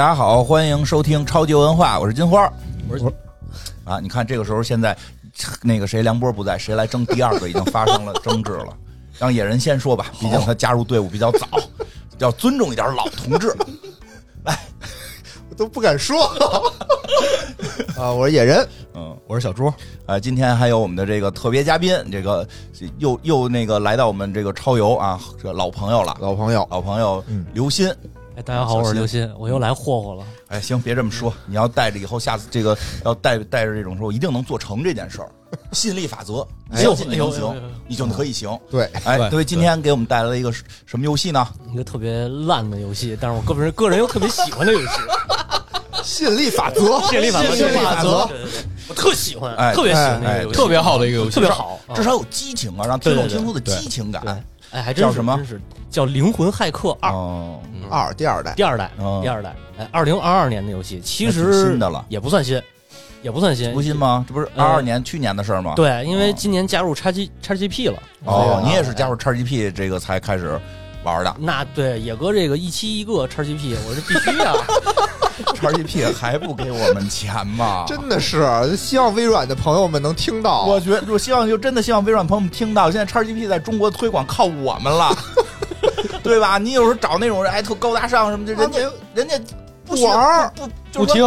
大家好，欢迎收听超级文化，我是金花。我是啊，你看这个时候现在那个谁梁波不在，谁来争第二个已经发生了 争执了。让野人先说吧，毕竟他加入队伍比较早，要尊重一点老同志。来，我都不敢说啊！我是野人，嗯，我是小猪。啊，今天还有我们的这个特别嘉宾，这个又又那个来到我们这个超游啊，这老朋友了，老朋友，老朋友刘鑫。哎，大家好，我是刘鑫，我又来霍霍了。哎，行，别这么说，你要带着以后，下次这个要带带着这种说，一定能做成这件事儿。吸引力法则，哎相信你能行哎呦你就可以行。对，哎，对对，今天给我们带来了一个什么游戏呢？一个特别烂的游戏，但是我个人个人又特别喜欢的游戏，吸引力法则，吸引力法则，吸引力法则，我特喜欢，哎特别喜欢个游戏，特别好的一个游戏特别好，啊至少有激情啊，让听众听出的激情感。对，哎，还真是叫什么真是叫《灵魂骇客二》哦，二第二代，第二代哦，第二代，哎，二零二二年的游戏，其实新的了也不算新，也不算新，不新吗？这不是呃二二年去年的事儿吗？。对，因为今年加入叉 G 叉 GP 了。哦，你也是加入 XGP 这个才开始玩的那对野哥这个一期一个叉 GP，我是必须啊。XGP 还不给我们钱吗？真的是希望微软的朋友们能听到。我觉得，我希望就真的希望微软朋友们听到，现在叉 GP 在中国推广靠我们了，对吧？你有时候找那种人哎特高大上什么的，人家人家不需要不玩儿不听，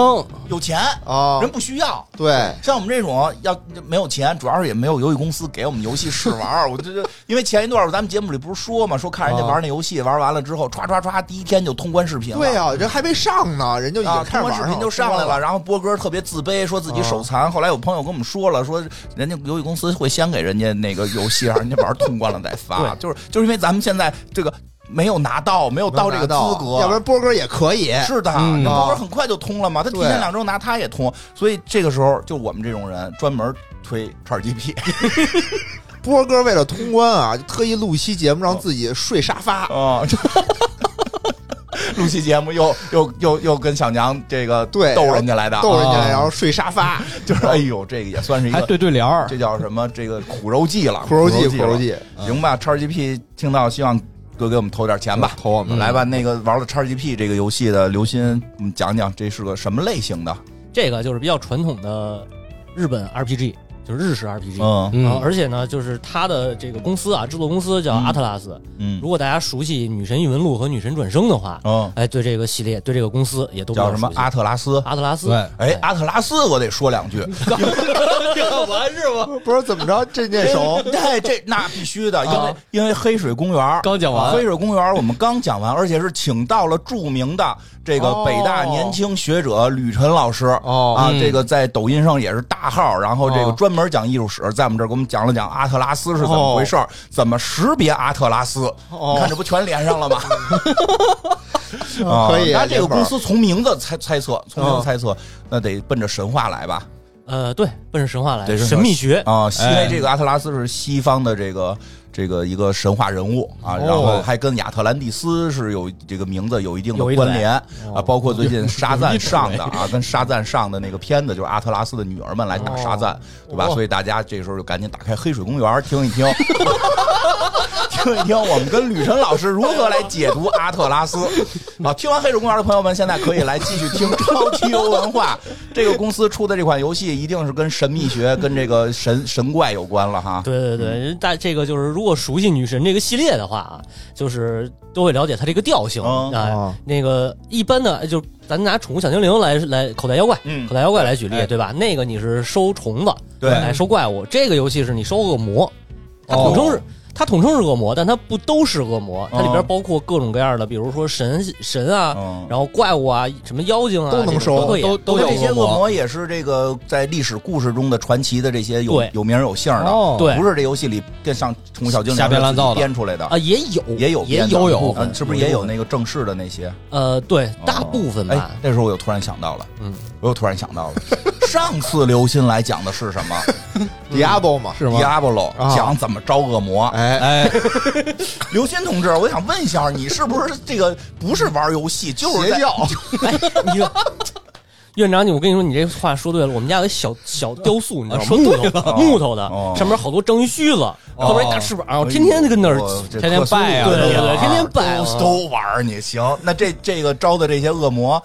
有钱，啊人，不需要。对，像我们这种要没有钱，主要是也没有游戏公司给我们游戏试玩儿。我这这，因为前一段咱们节目里不是说嘛，说看人家玩那游戏，玩完了之后，歘歘歘，第一天就通关视频了。对啊，人还没上呢，人就已啊，经开始玩上通关视频就上来了，。然后波哥特别自卑，说自己手残。后来有朋友跟我们说了，说人家游戏公司会先给人家那个游戏，让人家玩通关了再发。对就是就是因为咱们现在这个没有拿到，没有到这个资格，要不然波哥也可以。是的，波哥啊很快就通了嘛，他提前两周拿他也通，所以这个时候就我们这种人专门推叉 GP 波哥为了通关啊，就特意录一期节目，让自己睡沙发。啊。录期节目又又又又跟小娘这个对逗人家来的，逗人家，啊然后睡沙发，就是哎呦，这个也算是一还个对对联儿，这叫什么？这个苦肉计了，苦肉计，苦肉。计，行吧叉 GP 听到希望多给我们投点钱吧。投我们来吧，那个玩了 XGP 这个游戏的刘鑫，我们讲讲这是个什么类型的？这个就是比较传统的日本 RPG，就是日式 RPG。嗯而且呢，就是它的这个公司啊，制作公司叫嗯阿特拉斯。嗯如果大家熟悉《女神异闻录》和《女神转生》的话，嗯，哎，对这个系列，对这个公司也都比较熟悉叫什么阿特拉斯？阿特拉斯。对，哎，阿特拉斯，我得说两句。干完是吗？不是怎么着，这件熟。哎，这那必须的，因为啊因为黑水公园刚讲完黑水公园我们刚讲完，而且是请到了著名的这个哦北大年轻学者吕晨老师。哦啊，嗯这个在抖音上也是大号，然后这个哦专门讲艺术史，在我们这儿给我们讲了讲阿特拉斯是怎么回事儿，怎么识别阿特拉斯。哦你看这不全连上了吗？啊可以啊那这个公司从名字猜猜测，从名嗯字猜测，那得奔着神话来吧？呃，对，奔着神话来对，神秘学。啊，因为哎这个阿特拉斯是西方的这个这个一个神话人物啊，哦然后还跟亚特兰蒂斯是有这个名字有一定的关联哦啊，包括最近 沙赞上的啊，跟沙赞上的那个片子就是阿特拉斯的女儿们来打沙赞，对吧？哦所以大家这时候就赶紧打开黑水公园听一听。听一听我们跟吕晨老师如何来解读阿特拉斯啊！听完黑水公园的朋友们，现在可以来继续听超级游文化。这个公司出的这款游戏一定是跟神秘学、跟这个神神怪有关了哈。对对对，大这个就是如果熟悉女神这个系列的话啊，就是都会了解它这个调性嗯啊哦。那个一般的就咱拿宠物小精灵来来口袋妖怪，嗯口袋妖怪来举例哎，对吧？那个你是收虫子，对来，收怪物。这个游戏是你收恶魔，它哦统称是。它统称是恶魔，但它不都是恶魔，它里边哦包括各种各样的，比如说神神啊，嗯。然后怪物啊，什么妖精啊，都能收都可以，都都有这些恶恶魔魔也是这个在历史故事中的传奇的这些有对。有名有姓的，哦。对。不是这游戏里变上宠物小精灵瞎编乱造的。自己编出来的。啊，也有。也有也编的。有部分嗯是不是也有。那个正式的那些？呃，对，大部分吧。哎，，那时候我又突然想到了，嗯，我又突然想到了，上次刘鑫来讲的是什么 Diablo 嘛，是吗？？Diablo 啊讲怎么招恶魔。哎，哎，刘鑫同志，我想问一下，你是不是这个不是玩游戏，就是在邪教，哎，你院长，你我跟你说，你这话说对了。我们家有一小小雕塑，你知道吗？木说对头木头的哦，上面好多章鱼须子，后边一大翅膀，我天天就跟那儿哦这天天克苏鲁拜啊对对天天拜啊都都玩儿你行。那这这个招的这些恶魔，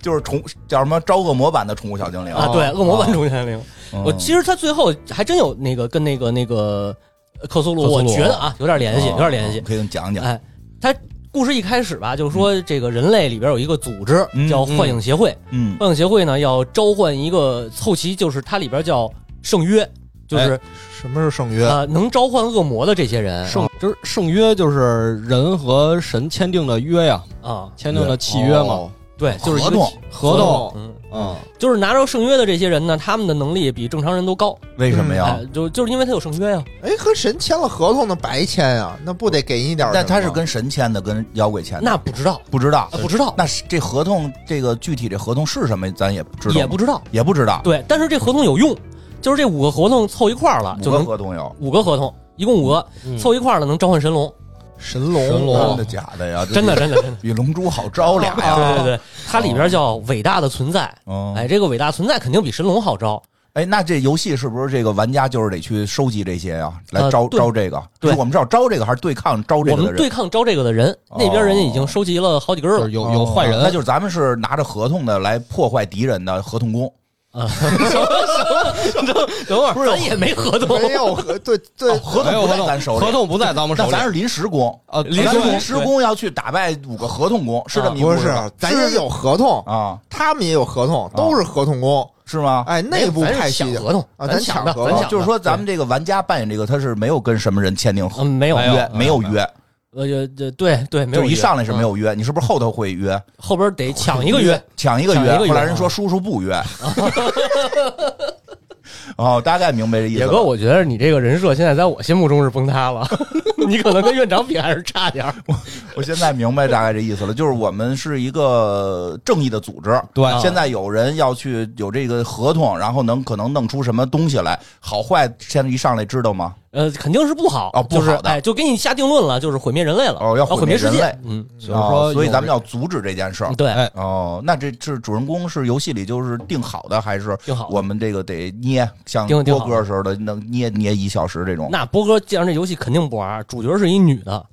就是宠叫什么招恶魔版的宠物小精灵。啊，对，恶魔版宠物小精灵。嗯。我其实他最后还真有那个跟那个那个呃克苏鲁，我克苏鲁。觉得啊有点联系，哦有点联系。可以讲讲。哎，他故事一开始吧，就是说这个人类里边有一个组织嗯叫幻影协会，嗯。幻影协会呢要召唤一个后期，就是它里边叫圣约，就是什么是圣约？呃能召唤恶魔的这些人。圣就是圣约，就是人和神签订的约呀，啊，签订的契约嘛，哦，对，就是合同合同。嗯，嗯，就是拿着圣约的这些人呢，他们的能力比正常人都高，为什么呀哎？，就就是因为他有圣约呀。哎，和神签了合同，那白签呀，那不得给你点？但他是跟神签的，跟妖怪签的，那不知道，不知道啊，不知道，那是这合同，这个具体这合同是什么，咱也不知道，也不知道。也不知道。对，但是这合同有用，就是这五个合同凑一块儿了，五个就能合同有，五个合同，一共五个，嗯凑一块儿了能召唤神龙，神龙，神龙真的假的呀？真的，真的，真的。比龙珠好招俩呀！对对对，它里边叫伟大的存在，哦哎，这个伟大存在肯定比神龙好招。哎，那这游戏是不是这个玩家就是得去收集这些呀，来招呃招这个？对是我们是要招这个，还是对抗招这个的人？们对抗招这个的人，哦那边人家已经收集了好几根。有有坏人，哦那就是咱们是拿着合同的来破坏敌人的合同工。啊，等会儿，不是咱也没合同，没有合，对 对，合同不在咱手里，合同不在咱们手里那咱是临时工啊临时临时工临时工要去打败五个合同工，是这么一不是个故事吧，咱也有合同，啊？他们也有合同，都是合同工。是吗？哎，内部派系合同啊，咱抢合同咱抢，就是说，咱们这个玩家扮演这个，他是没有跟什么人签订合嗯，没有约，没有约，呃，这对对，没有就一上来是没嗯有约。你是不是后头会约？后边得抢一个约，抢一个约后来人说叔叔不约。哦，大概明白这意思。野哥，我觉得你这个人设现在在我心目中是崩塌了，你可能跟院长比还是差点儿。我现在明白大概这意思了，就是我们是一个正义的组织。对。现在有人要去有这个合同，然后能可能弄出什么东西来，好坏现在一上来知道吗？呃，肯定是不好哦不好的。就是哎，就给你下定论了，就是毁灭人类了，哦要毁毁世界灭人类，嗯，所以说哦所以咱们要阻止这件事儿。对，哎。哦，那这是主人公是游戏里就是定好的，还是定好我们这个得捏像波哥似的，能捏捏一小时这种？那波哥既然这游戏肯定不玩，主角是一女的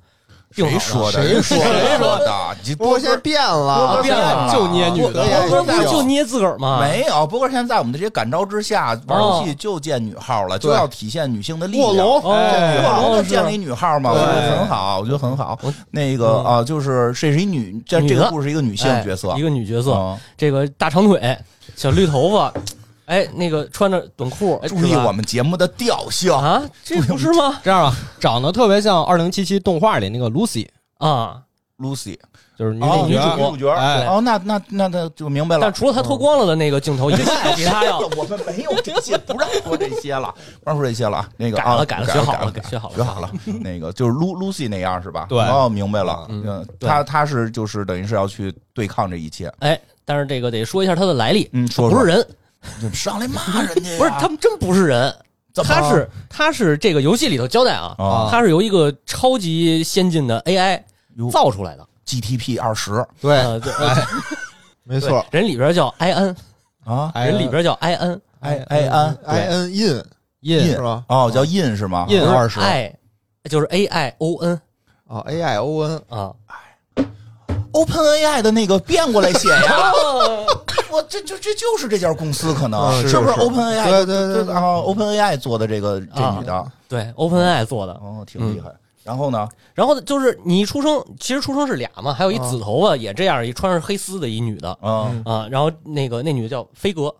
谁说的？谁说的谁说的？你不过现在变了，波哥变了就捏女的波哥不是就捏自个儿吗？没有，波哥现在在我们的这些感召之下，玩游戏就见女号了，就要体现女性的力量。卧龙，见了一女号嘛，我觉得很好，我觉得很好。那个啊，就是这是一女，这这个故事一个女性哎角色一，个女角色，嗯这个大长腿，小绿头发，哎，那个穿着短裤，注意我们节目的调性。啊，这不是吗？这样啊，长得特别像二零七七动画里那个 Lucy，啊，Lucy，就是女哦，女主角，主女主角，哎哦，那那那那就明白了但。除了他脱光了的那个镜头，以外，其他要 我们没有这些，不让说这些了，不让说这些了啊。那个啊改了改了改学好了改学好了学好了。那个就是 Lu Lucy 那样是吧？对哦，明白了。嗯嗯，对他他是就是等于是要去对抗这一切。哎，但是这个得说一下他的来历，嗯，说说不是人，就 上来骂人家呀，不是他们真不是人，怎么？他是他是这个游戏里头交代啊，啊。他是由一个超级先进的 AI 造出来的，GTP 二十对，呃，对哎 没错人里边叫 IN，啊？哎人里边叫 IN I I N I N in in 是吧？哦，叫 in 是吗？？in 二十，，I 就是 A I O N 哦，A I O N，啊，Open AI 的那个变过来写呀，我这就这就是这家公司可能嗯是是不是是 Open AI？对对对对。啊，Open AI 做的这个这女的，对，OpenAI 做的。哦，挺厉害。然后呢？然后就是你一出生，其实出生是俩嘛，还有一啊。紫头发也这样，一穿着黑丝的一女的嗯啊。然后那个那女的叫飞哥，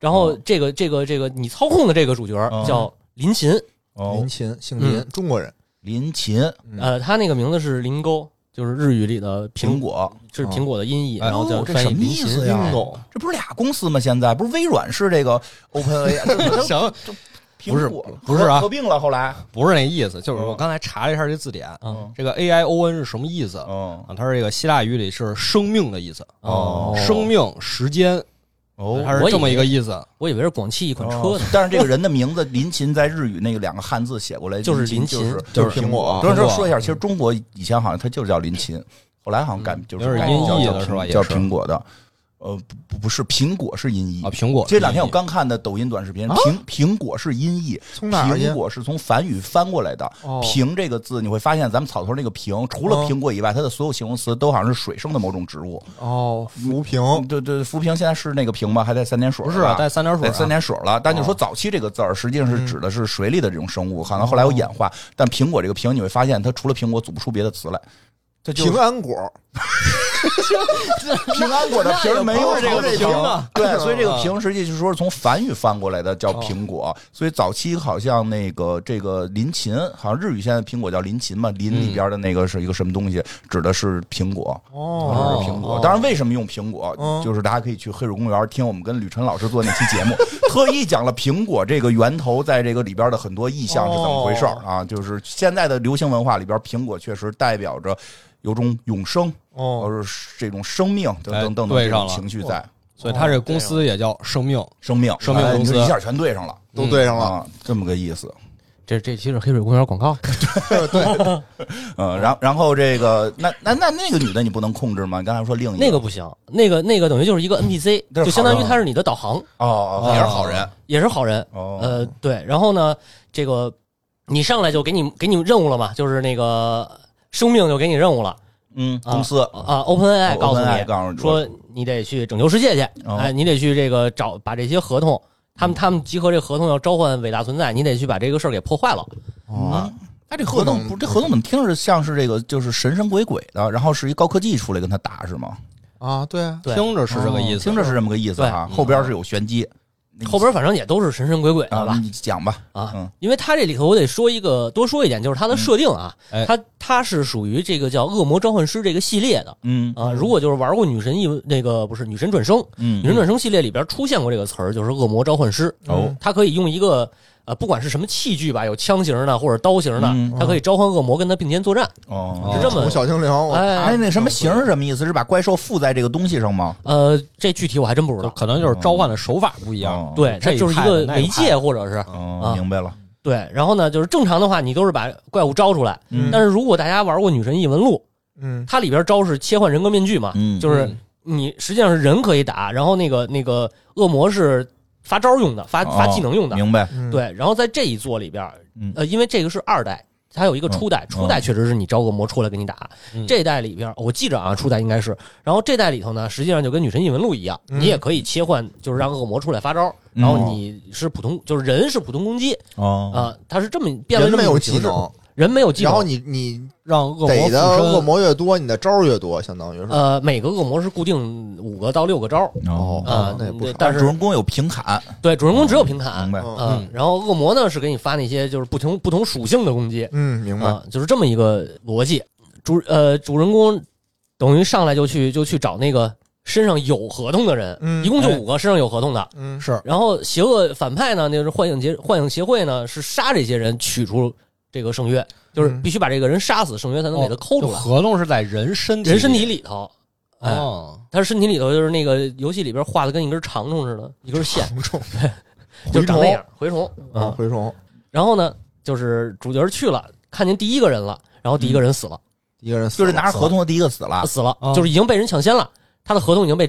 然后哦。这个这个这个你操控的这个主角哦。叫林琴，哦。林，琴，姓林，嗯。中国人，林琴。嗯呃，她那个名字是林沟，就是日语里的苹，果，是苹果的音译，哎然后叫哦这什么翻译林琴。意思呀运动，这不是俩公司吗？现在不是微软是这个 Open AI，行不什么苹果不是啊合并了，后来 不是那意思，就是嗯我刚才查了一下这字典，嗯这个 A I O N 是什么意思嗯啊？它是这个希腊语里是生命的意思，哦生命、时间，哦它是这么一个意思。我以为是广汽一款车哦呢。但是这个人的名字林琴在日语那个两个汉字写过来就是林林琴就是苹苹果所以苹果说说一下，其实中国以前好像它就是叫林琴，后来好像改就是改叫音译了是吧也是苹果的。呃，不不是，苹果是音译啊，。苹果这两天我刚看的抖音短视频，苹苹果是音译，从哪苹果是从梵语翻过来的。哦苹这个字，你会发现咱们草头那个苹，除了哦苹果以外，它的所有形容词都好像是水生的某种植物。哦，浮萍对对，浮萍现在是那个萍吗？还带三点水？不是啊，带三点水啊，带三点水了。但就说早期这个字儿，实际上是指的是水里的这种生物，可能后来有演化。但苹果这个苹，你会发现它除了苹果组不出别的词来。这就是平安果，平安果的皮儿没有这个这平啊，对，所以这个平实际就是说是从梵语翻过来的，叫苹果。所以早期好像那个这个林琴，好像日语现在苹果叫林琴嘛，林里边的那个是一个什么东西，指的是苹果。哦。是苹果，当然为什么用苹果，嗯就是大家可以去黑水公园听我们跟吕晨老师做那期节目，特意讲了苹果这个源头在这个里边的很多意象是怎么回事啊？就是现在的流行文化里边，苹果确实代表着有种永生，哦，或者是这种生命等哎等等等情绪在。所以他这公司也叫生命。生命，生命公司。一下全对上了。都对上了，啊，这么个意思。这这期是黑水公园广告，对 嗯，然然后这个那那那那个女的你不能控制吗？你刚才说另一个。那个不行，那个那个等于就是一个 NPC，就相当于好人他是你的导航，哦，哦也是好人。也是好人。哦，呃，对，然后呢，这个你上来就给你给你任务了嘛，就是那个生命就给你任务了。嗯，啊公司。啊，OpenAI 告诉你告诉你说你得去拯救世界去，哦。哎，你得去这个找把这些合同，他们他们集合这合同要召唤伟大存在，你得去把这个事儿给破坏了。哦，嗯，那这合同不是，这合同怎么听着像是这个就是神神鬼鬼的，然后是一高科技出来跟他打是吗？啊，对啊，对。听着是这个意思。听着是这么个意思哈，后边是有玄机后边反正也都是神神鬼鬼的啊，吧？你讲吧，啊嗯，因为它这里头我得说一个多说一点，就是它的设定啊，嗯哎它它是属于这个叫恶魔召唤师这个系列的嗯啊。如果就是玩过女神异那个不是女神转生，嗯女神转生系列里边出现过这个词儿，就是恶魔召唤师。哦，它可以用一个呃，不管是什么器具吧，有枪型的或者刀型的嗯，它可以召唤恶魔跟他并肩作战，哦，是这么小精灵，我哎哎，那什么型是什么意思？是把怪兽附在这个东西上吗？呃，这具体我还真不知就道。可能就是召唤的手法不一样。哦对，它这一就是一派的个媒那一派介，或者是哦，啊明白了，对。然后呢，就是正常的话，你都是把怪物招出来，嗯但是如果大家玩过《女神异闻录》，嗯，它里边招是切换人格面具嘛，嗯就是嗯你实际上是人可以打，然后那个那个恶魔是发招用的，发发技能用的。明白，嗯，对，然后在这一座里边，嗯呃，因为这个是二代，它有一个初代，初代确实是你招恶魔出来给你打。嗯。这代里边，我记着啊，初代应该是，然后这代里头呢，实际上就跟女神异闻录一样，嗯你也可以切换，就是让恶魔出来发招，然后你是普通，就是人是普通攻击哦，啊，它是这么变了这么有一种人没有技能，然后你你让恶魔逮的恶。魔越多，你的招儿越多，相当于是。呃，每个恶魔是固定五个到六个招，哦，啊那也不但是主人公有平砍，对，主人公只有平砍。明，白，嗯嗯，然后恶魔呢是给你发那些就是不同不同属性的攻击，嗯，明白。啊，就是这么一个逻辑。主呃主人公等于上来就去就去找那个身上有合同的人，嗯一共就哎五个身上有合同的。嗯，是。然后邪恶反派呢，那就是幻影协幻影协会呢，是杀这些人取出这个圣约，就是嗯必须把这个人杀死，圣约才能给他抠出来。就合同是在人身体人身体里头，哎，哦，他身体里头就是那个游戏里边画的跟一根长虫似的，一根线，虫虫就长那样，蛔虫啊，啊。蛔虫，然后呢，就是主角去了，看见第一个人了，然后第一个人死了，一个人死了就是拿着合同的第一个死了，死了，啊就是已经被人抢先了，他的合同已经被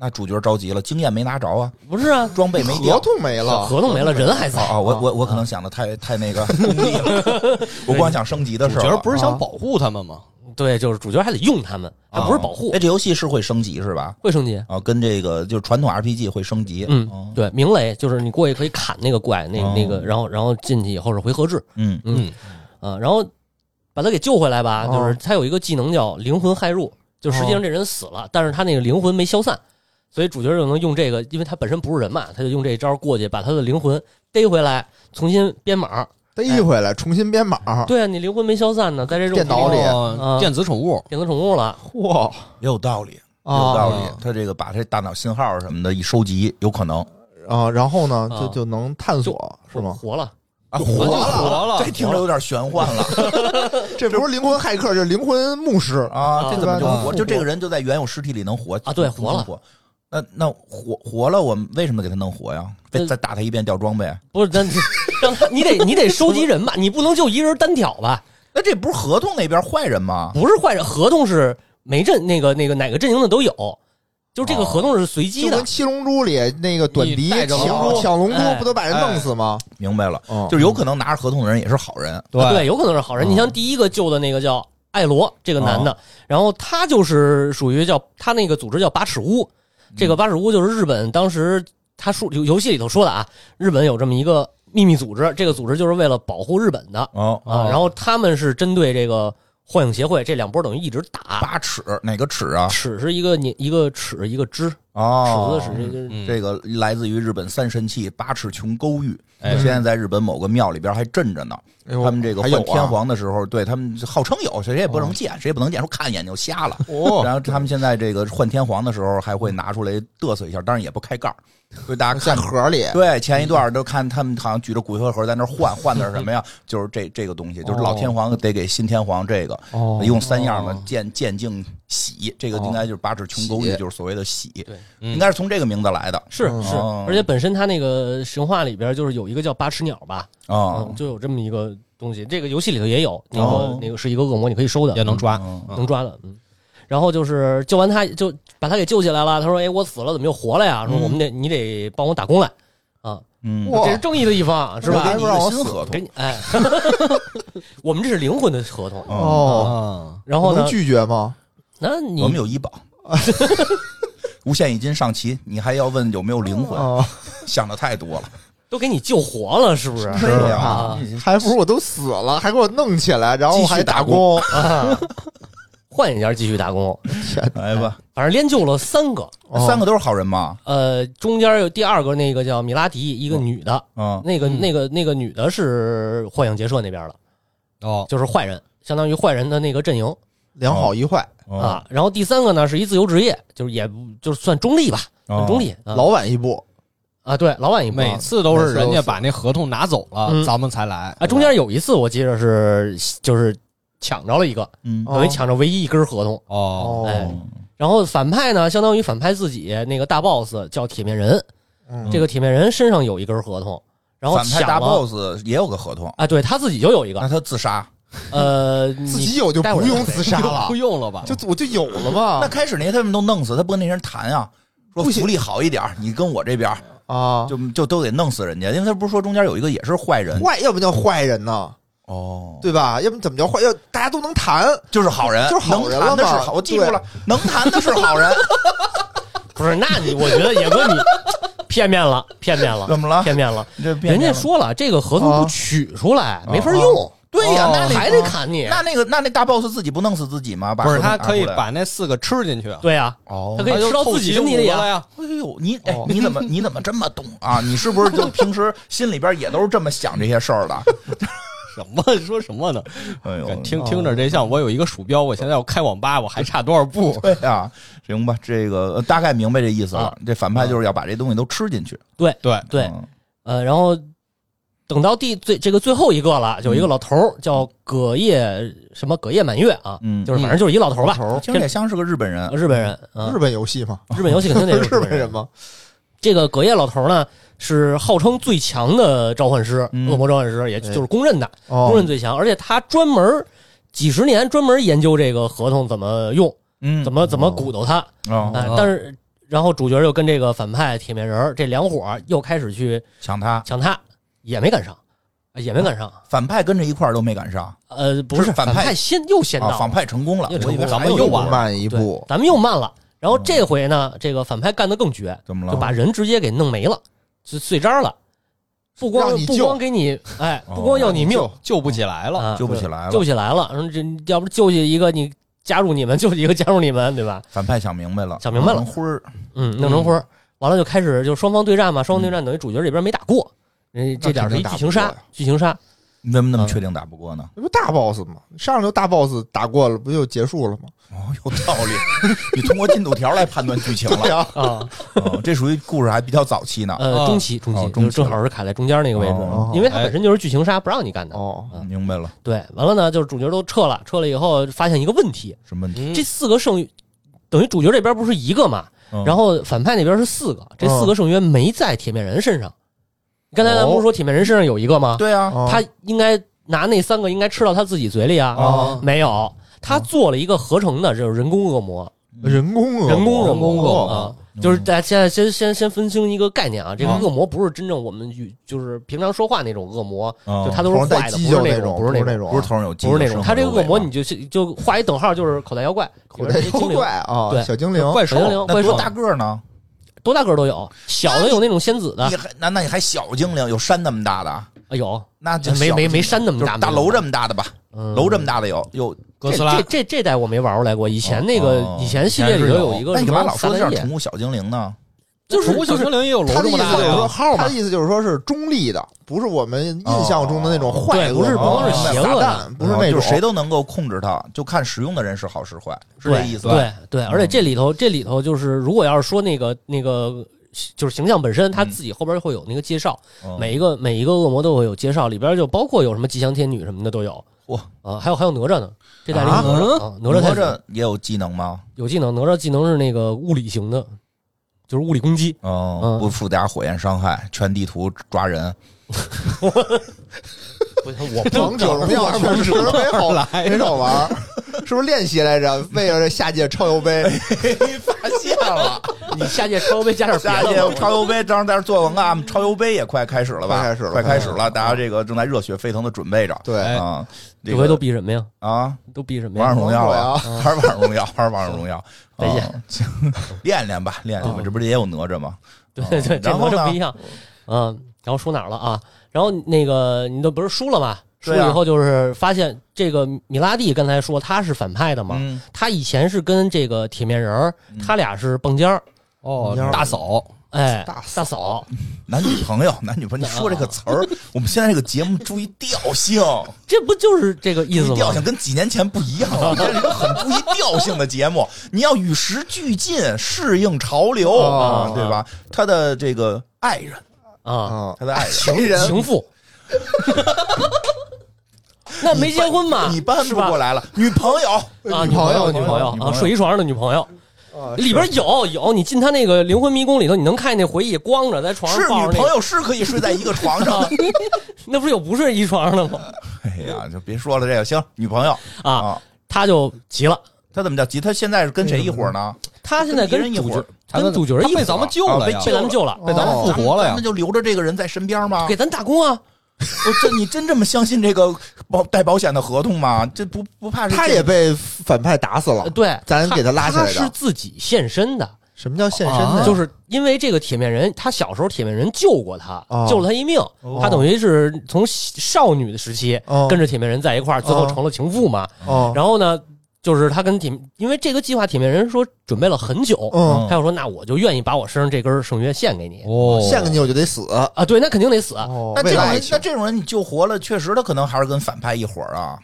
那主角着急了，经验没拿着啊，不是啊，装备没合掉。同没了，合同没了，人还在。哦哦，我我我可能想的太太那个功利了，我光想升级的主事儿了。角不是想保护他们吗？对，就是主角还得用他们，他不是保护哎，，这游戏是会升级是吧？会升级。啊，跟这个就是传统 RPG 会升级。嗯哦，对，明雷就是你过去可以砍那个怪，那哦那个，然后然后进去以后是回合制，嗯嗯啊，然后把他给救回来吧，哦就是他有一个技能叫灵魂骇入，就实际上这人死了，但是他那个灵魂没消散，所以主角就能用这个，因为他本身不是人嘛，他就用这招过去把他的灵魂逮回来，重新编码。逮回来重新编码。对啊，你灵魂没消散呢，在这种电脑里电子宠物电子宠物了，嚯也有道理，有啊道理。他这个把这大脑信号什么的一收集，有可能啊！然后呢，啊就就能探索是吗？活了，啊活活了这听着有点玄幻了 这不是灵魂骇客，这是灵魂牧师。啊！这怎么就啊活？就这个人就在原有尸体里能活啊对活了活。那那活活了，我们为什么给他弄活呀？再呃再打他一遍掉装备？不是，咱 让他你得你得收集人吧，你不能就一人单挑吧？那这不是合同那边坏人吗？不是坏人，合同是每阵那个那个哪个阵营的都有，就这个合同是随机的就跟，七龙珠里那个短笛你带着抢龙珠抢龙珠哎，不都把人弄死吗？明白了，嗯，就是有可能拿着合同的人也是好人。对，有可能是好人。你像第一个救的那个叫艾罗这个男的，然后他就是属于叫他那个组织叫八尺屋，这个八尺屋就是日本当时他说游游戏里头说的啊，日本有这么一个秘密组织，这个组织就是为了保护日本的哦，啊，然后他们是针对这个幻影协会这两波等于一直打。八尺哪个尺啊？尺是一个你一个尺一个支，尺哦，子的尺，这就是嗯这个来自于日本三神器八尺琼勾玉，哎现在在日本某个庙里边还镇着呢。他们这个换天皇的时候，对他们号称有，谁也不能见，谁也不能见，说看一眼就瞎了。哦，然后他们现在这个换天皇的时候，还会拿出来嘚瑟一下，当然也不开盖儿，所以大家在看。盒里，对，前一段都看他们好像举着骨灰盒在那换，换的是 什么呀？就是这这个东西，就是老天皇得给新天皇这个，哦。一共三样嘛，见见净喜，这个应该就是八尺琼勾玉，就是所谓的喜，对，应该是从这个名字来的。是嗯。是。哦，而且本身他那个神话里边就是有一个叫八尺鸟吧，啊嗯，，就有这么一个东西。这个游戏里头也有，那个、哦那个是一个恶魔，你可以收的，也能抓。嗯能抓的。嗯，然后就是救完他，就把他给救起来了。他说：“哎，我死了，怎么又活了呀？”说：“嗯我们得你得帮我打工来啊，嗯，这是正义的一方，是吧还给？你一不让我死个新合同，给你哎，我们这是灵魂的合同。嗯哦，嗯，然后呢能，拒绝吗？那你我们有医保，无限一金上齐，你还要问有没有灵魂？啊，想的太多了。都给你救活了，是不是？是呀啊，还不如我都死了，还给我弄起来，然后还打打工换一家继续打工。来吧，反正连救了三个，哦三个都是好人嘛。呃，中间有第二个那个叫米拉迪，一个女的，嗯，那个嗯。那个那个女的是幻影结社那边的，哦，就是坏人，相当于坏人的那个阵营。两好一坏，哦啊。然后第三个呢是一自由职业，就是也不就是算中立吧，算中立啊。老晚一步，啊，对，老板一步每次都是人家把那合同拿走了，嗯咱们才来啊。中间有一次我记得是就是抢着了一个，嗯哦等于抢着唯一一根合同。哦，哎然后反派呢，相当于反派自己那个大 boss 叫铁面人，嗯这个铁面人身上有一根合同，然后反派大 boss 也有个合同，啊，对他自己就有一个那，他自杀。呃，自己有就不用自杀了 不，用了吧？就我就有了吧那开始那些他们都弄死，他不跟那些人谈啊，说福利好一点，你跟我这边啊，就就都得弄死人家，因为他不是说中间有一个也是坏人。坏要不叫坏人呢，哦，对吧？要不怎么叫坏？要大家都能谈，就是好人，就是好人了嘛。能谈的是好，我记住了，能谈的是好人，不是，那你我觉得也跟你。片面了，片面了，怎么了？片面了。人家说了，这个合同不取出来，没法啊。用，对呀，哦那那还得砍你。那那个那那大 boss 自己不弄死自己吗？把不是，他可以把那四个吃进去，对呀，哦他可以吃到自己身体里呀。哎呦，你你怎么你怎么这么懂啊？你是不是就平时心里边也都是这么想这些事儿的？什么 说什么呢？哎呦，听听着这像我有一个鼠标，我现在要开网吧，我还差多少步？对呀，行吧，这个呃大概明白这意思了啊。这反派就是要把这东西都吃进去。对，对，嗯呃，然后等到第最这个最后一个了，有一个老头儿叫葛叶什么葛叶满月啊，嗯，就是反正就是一老头儿吧，头听着也像是个日本人。日本人啊。日，本游戏嘛，日本游戏肯定得是 日本人。嘛？这个葛叶老头儿呢，是号称最强的召唤师，嗯。恶魔召唤师，也就是公认的，公哦。认最强。而且他专门几十年专门研究这个合同怎么用，嗯，怎么怎么鼓捣它。哦。哎哦但是然后主角又跟这个反派铁面人儿这两伙儿又开始去抢他？抢他，也没赶上，也没赶上。反派跟着一块儿都没赶上呃，不是是反派派先又先到啊！反派成功了，咱们又晚了慢一步，咱们又慢了。然后这回呢，这个反派干得更绝，怎么了？就把人直接给弄没了，就碎渣了。不光不光给你，哎，哦不光要你命，救不起来了。啊，救不起来了救不起来了。说这要不救起一个，你加入你们，救起一个加入你们，对吧？反派想明白了，想明白了弄灰儿，嗯，弄成灰儿，完了就开始就双方对战嘛，双方对战等于主角这边没打过，嗯，这点是一剧情杀剧情杀。你怎么那么嗯确定打不过呢？那不大 boss 吗？上来就大 boss 打过了，不就结束了吗？哦，有道理，你通过进度条来判断剧情了。啊，哦这属于故事还比较早期呢。呃，啊中期中期，哦中正好是卡在中间那个位置哦，因为它本身就是剧情杀，不让你干的。哦，明白了，对，完了呢，就是主角都撤了，撤了以后发现一个问题，什么问题？嗯这四个圣域等于主角这边不是一个嘛，嗯然后反派那边是四个，这四个圣约没在铁面人身上。刚才咱不是说铁面人身上有一个吗？对啊，哦。他应该拿那三个应该吃到他自己嘴里啊，哦。没有，他做了一个合成的，就是人工恶魔，人工恶魔。人工恶人工恶魔。就是大家现在先先先分清一个概念啊，这个嗯恶魔不是真正我们与就是平常说话那种恶魔，嗯就他都是头上带坏的，犄角不是那种，不是那种，种，不是头上有不是那种。他这个恶魔，你就就就画一等号，就是口袋妖怪，口袋妖怪啊，对。小精灵，怪兽。小精灵、怪兽。多，大个儿呢？多大个都有，小的有那种仙子的你，还那那你还小精灵有山那么大的？啊有，那就没没没山那么大，就是大楼这么大的吧？嗯楼这么大的有有。哥斯拉这这这代我没玩过来过，以前那个哦以前系列里头有一个那你干嘛老说的像宠物小精灵呢？就是宠物小精灵也有楼他的意这么大的思就是说，呀，他的意思就是说是中立的，不是我们印象中的那种坏，对不是不光是邪恶的，不是那种就谁都能够控制它，就看使用的人是好是坏，是这意思吧？对对，而且这里头这里头就是，如果要是说那个那个。就是形象本身，他自己后边会有那个介绍，嗯每一个每一个恶魔都会有介绍，里边就包括有什么吉祥天女什么的都有。哇啊，还有还有哪吒呢？这哪吒啊，哪吒哪吒也有技能吗？有技能，哪吒技能是那个物理型的，就是物理攻击。哦，嗯不附加火焰伤害，全地图抓人。不行，我不王者荣耀确实没好来没少玩，是不是练习来着？为了这下届超游杯，了，你下届超杯加点下届别的吧超油杯当时在这做广告，超油杯也快开始了吧？快开始了快开始了，大家这个正在热血沸腾的准备着。对哎啊，这这回都比什么呀？啊，都比什么呀王者？荣耀啊，王还是王者荣耀，还是王者荣耀。再见啊，练练吧，练练吧，啊这不是也有哪吒吗？对对对，这然后呢哪吒不一样。嗯，然后输哪儿了啊？然后那个你都不是输了吗？输对啊了以后就是发现这个米拉蒂刚才说他是反派的嘛，嗯，他以前是跟这个铁面人儿，他俩是蹦尖儿，哦嗯，大嫂，哎，大大嫂，男女朋友，男女朋友，你说这个词儿，我们现在这个节目注意调性，这不就是这个意思吗？注意调性？跟几年前不一样了，这是一个很注意调性的节目，你要与时俱进，适应潮流啊。对吧？他的这个爱人，啊，啊，他的爱人，情人。情妇。那没结婚嘛？你搬是吧不过来了，女朋友，啊，女朋友女朋友啊，睡一床上的女朋友，啊里边有有，你进他那个灵魂迷宫里头，你能看见那回忆光着在床上抱着那个，女朋友是可以睡在一个床上的。那不是有不睡一床上的吗？哎呀，就别说了，这个行，女朋友啊，啊，他就急了，他怎么叫急？他现在是跟谁一伙呢？他现在跟人一伙儿跟主角一伙他被咱们救了被咱们救了，被咱们复活了呀那就留着这个人在身边吗？给咱打工啊！我这你真这么相信这个保带保险的合同吗？这不不怕是他也被反派打死了呃。对，咱给他拉起来的他是自己现身的，什么叫现身啊呢？就是因为这个铁面人，他小时候铁面人救过他，哦救了他一命，他等于是从少女的时期哦跟着铁面人在一块儿，最后成了情妇嘛。哦，然后呢，就是他跟铁，因为这个计划，铁面人说准备了很久，嗯，他又说那我就愿意把我身上这根圣约献给你。哦，献给你我就得死。啊，对，那肯定得死，哦。那这种人，那这种人你救活了，确实他可能还是跟反派一伙儿啊，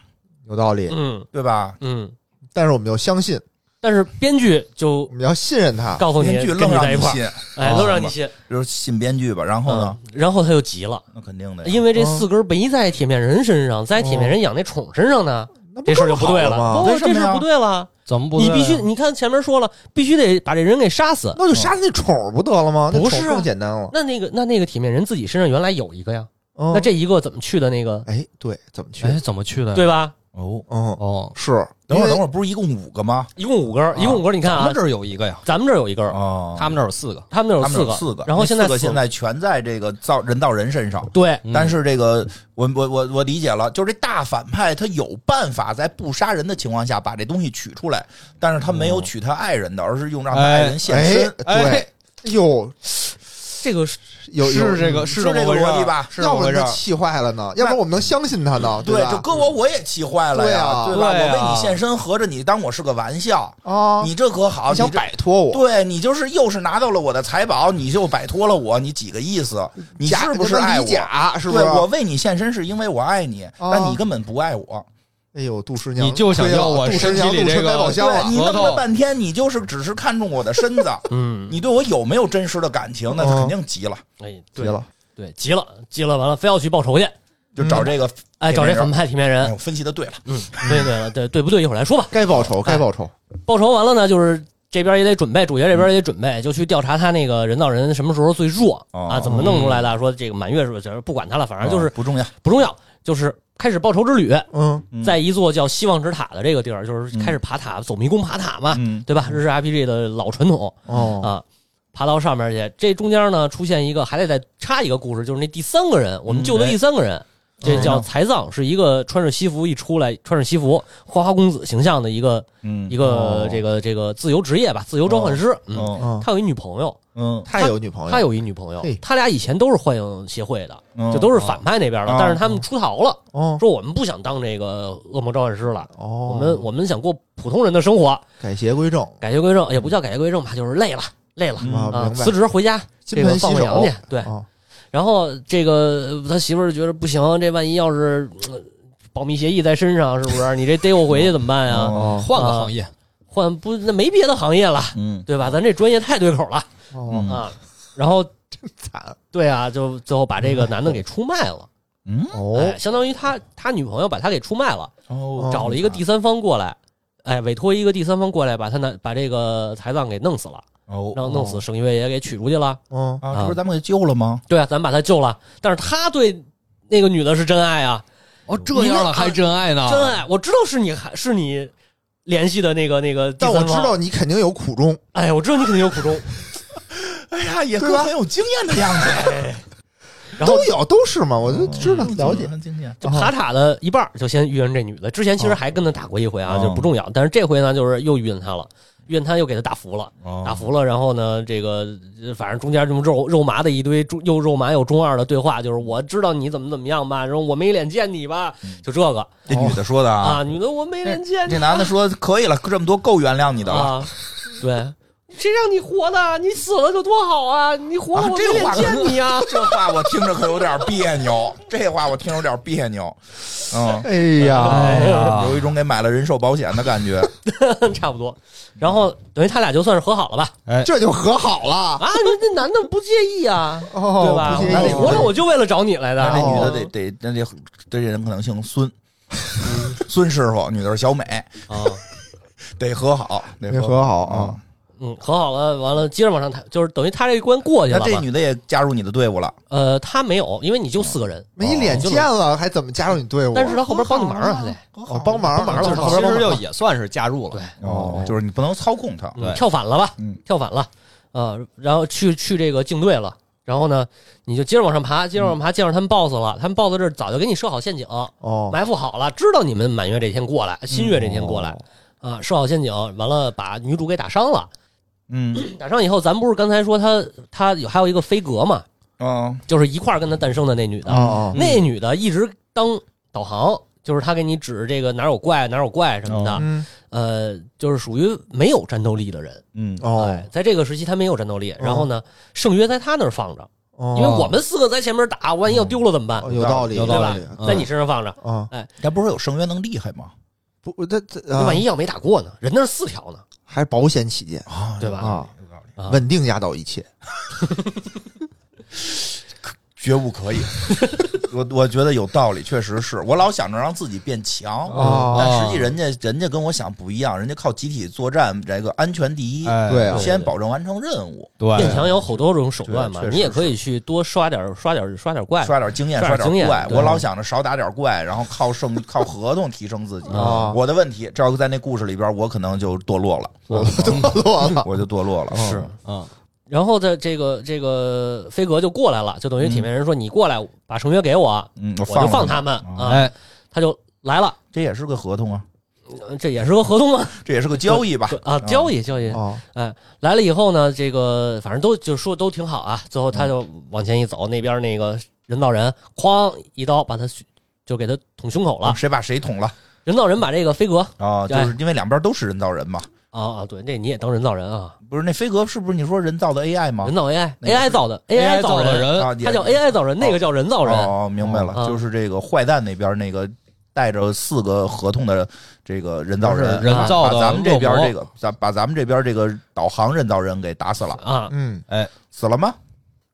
有道理，嗯。对吧？嗯。但是我们要相信，但是编剧就我们要信任他。告诉你编剧愣在一块儿，让你信，哎，啊都让你信。就是信编剧吧。然后呢？嗯，，然后他就急了，那肯定的，因为这四根没在铁面人身上，在铁面人养那宠身上呢，这事儿就不对更好吗？不，为什么呀这事儿不对了。怎么不对啊？你必须，你看前面说了，必须得把这人给杀死。那就杀那宠不得了吗？那不是啊更简单了。那那个那那个体面人自己身上原来有一个呀，嗯那这一个怎么去的那个，哎，对，怎么去？哎，怎么去的？对吧？哦，嗯，哦，是。等会儿等会儿不是一共五个吗？一共五根儿，一共五根儿。你看啊咱们，这儿有一个呀，咱们这儿有一根儿，哦，他们那儿有四个。他们那儿有四个，四个，然后现在那四个现在全在这个造人造人身上。对，嗯但是这个，我我我我理解了，就是这大反派他有办法在不杀人的情况下把这东西取出来，但是他没有取他爱人的，而是用让他爱人现哎身，，对，哎呦，这个是有有是这个是这个逻辑吧是要不然他。气坏了呢？要不然我们能相信他呢？对，吧？这搁我我也气坏了呀，对吧？我为你献身，合着你当我是个玩笑，啊，你这可好，你想摆脱我？对你就是又是拿到了我的财宝，你就摆脱了我，你几个意思？你是不是爱我？是不是？对我为你献身是因为我爱你，啊但你根本不爱我。哎呦，杜十娘，你就想要我杜十娘，身体里这个。对你弄了半天，你就是只是看中我的身子，嗯，你对我有没有真实的感情？那哦肯定急了，哎，对了，对，急了，急了，完了，非要去报仇去，就找这个。哎，找这反派体面哎人，呦，分析的对了，嗯，对对了，对对不对？一会儿来说吧。该报仇，该报仇。报仇完了呢，就是这边也得准备，主角这边也得准备，就去调查他那个人造人什么时候最弱哦啊，怎么弄出来的？说这个满月是不是？不管他了，反正就是哦不重要。不重要，就是开始报仇之旅，嗯。嗯。在一座叫希望之塔的这个地儿，就是开始爬塔，走迷宫爬塔嘛，嗯。对吧？日式 RPG 的老传统。哦。啊。爬到上面去，这中间呢出现一个，还得再插一个故事，就是那第三个人，我们救的第三个人，这叫才藏，是一个穿着西服一出来，穿着西服花花公子形象的一个嗯一个哦。这个这个自由职业吧，自由召唤师。嗯，嗯嗯，他有一女朋友，嗯。他有女朋友，他有一女朋友嘿，他俩以前都是幻影协会的，嗯。就都是反派那边的哦，但是他们出逃了，哦。说我们不想当这个恶魔召唤师了，哦，我们我们想过普通人的生活，改邪归正。改邪归正，也不叫改邪归正吧，就是累了，累了嗯啊，啊，明白。辞，职回家，这个金盆洗放放羊去，对。哦。然后这个他媳妇儿觉得不行，这万一要是呃保密协议在身上，是不是？你这逮我回去怎么办呀？哦。换个行业，换不那没别的行业了，嗯对吧？咱这专业太对口了啊。然后 惨对啊，就最后把这个男的给出卖了，嗯哦哎，相当于他他女朋友把他给出卖了，哦找了一个第三方过来，哎，委托一个第三方过来把他男把这个财藏给弄死了，哦然后弄死沈月也给取出去了。嗯啊，这不是咱们给救了吗？对啊，咱把他救了，但是他对那个女的是真爱啊，哦，这样了还真爱呢？真爱，我知道是你还是你联系的那个那个但，我知道你肯定有苦衷，哎，我知道你肯定有苦衷，哎呀，野对吧？哥很有经验的样子，然后都有都是嘛，我就知道。了解。很经验。就爬塔的一半就先遇上这女的，之前其实还跟他打过一回啊，哦。就不重要，但是这回呢，就是又遇见她了。遇见她又给他打服了，哦。打服了，然后呢，这个呃反正中间这么肉肉麻的一堆中又肉麻又中二的对话，就是我知道你怎么怎么样吧，然后我没脸见你吧，就这个。这女的说的啊，啊，女的我没脸见你这男的说可以了，这么多够原谅你的了。啊，对，谁让你活的？你死了就多好啊！你活了啊我没脸这话见你啊！这话我听着可有点别扭，这话我听着有点别扭。嗯，哎呀，哎呀有一种给买了人寿保险的感觉。差不多。然后等于他俩就算是和好了吧？哎这就和好了啊，那那男的不介意啊，哦，对吧？不介意那得我活着我就为了找你来的。那女的哦得得那这这人可能姓孙，孙师傅，女的是小美，啊，得和好，得得和好啊。嗯，和好了，完了接着往上谈，就是等于他这一关过去那了嘛。这女的也加入你的队伍了，呃，他没有，因为你就四个人，没脸见了，还怎么加入你队伍？但是他后边帮你忙啊，他得哦，帮忙帮忙了就是后边其实就也算是加入了。对，哦就是你不能操控她。嗯跳反了吧？嗯跳反了，呃，然后去去这个竞队了。然后呢，你就接着往上爬，接着往上爬，见着他们 BOSS 了。他们 BOSS 这儿早就给你设好陷阱，哦，埋伏好了，知道你们满月这天过来，新月这天过来，啊，设好陷阱，完了把女主给打伤了。嗯。打上以后，咱不是刚才说他他有还有一个飞格嘛，嗯就是一块儿跟他诞生的那女的，哦那女的一直当导航，就是他给你指这个哪有怪哪有怪什么的，嗯。呃，就是属于没有战斗力的人。嗯。哦。哎，在这个时期他没有战斗力，然后呢，圣约在他那儿放着，哦，因为我们四个在前面打，万一要丢了怎么办哦？有道理，有对吧道理？在你身上放着，啊，咱不是说有圣约能厉害吗？不，他他啊万一要没打过呢？人那是四条呢，还保险起见。啊对吧？啊，有道理，啊，稳定压倒一切。觉悟可以，我我觉得有道理，确实是我老想着让自己变强，哦但实际人家人家跟我想不一样，人家靠集体作战，这个安全第一，哎，对啊先保证完成任务，对变强有好多种手段嘛你也可以去多刷点刷点刷点怪，刷点经验，刷刷点怪。对我老想着少打点怪，然后靠胜靠合同提升自己。啊我的问题，这要在那故事里边，我可能就堕落了，我堕落了，我就堕落了。是。嗯，然后在这个这个飞格就过来了，就等于铁面人说你过来把圣约给我，嗯，我我就放他们哎，他就来了，这也是个合同啊，呃这也是个合同啊，这也是个交易吧？啊，交易交易，哦。哎，来了以后呢，这个反正都就说都挺好啊。最后嗯他就往前一走，那边那个人造人哐一刀把他就给他捅胸口了。谁把谁捅了？人造人把这个飞格啊？就是因为两边都是人造人嘛。啊啊，对，那你也当人造人啊？不是那飞哥是不是你说人造的 AI 吗人？造 AI 那个是 AI 造的 AI 造造的人啊，他叫 AI 造人，那个叫人造人。哦，明白了，啊就是这个坏蛋那边那个带着四个合同的这个人造人，人造的把咱们这边这个，咱把咱们这边这个导航人造人给打死了，啊，嗯，哎死了吗？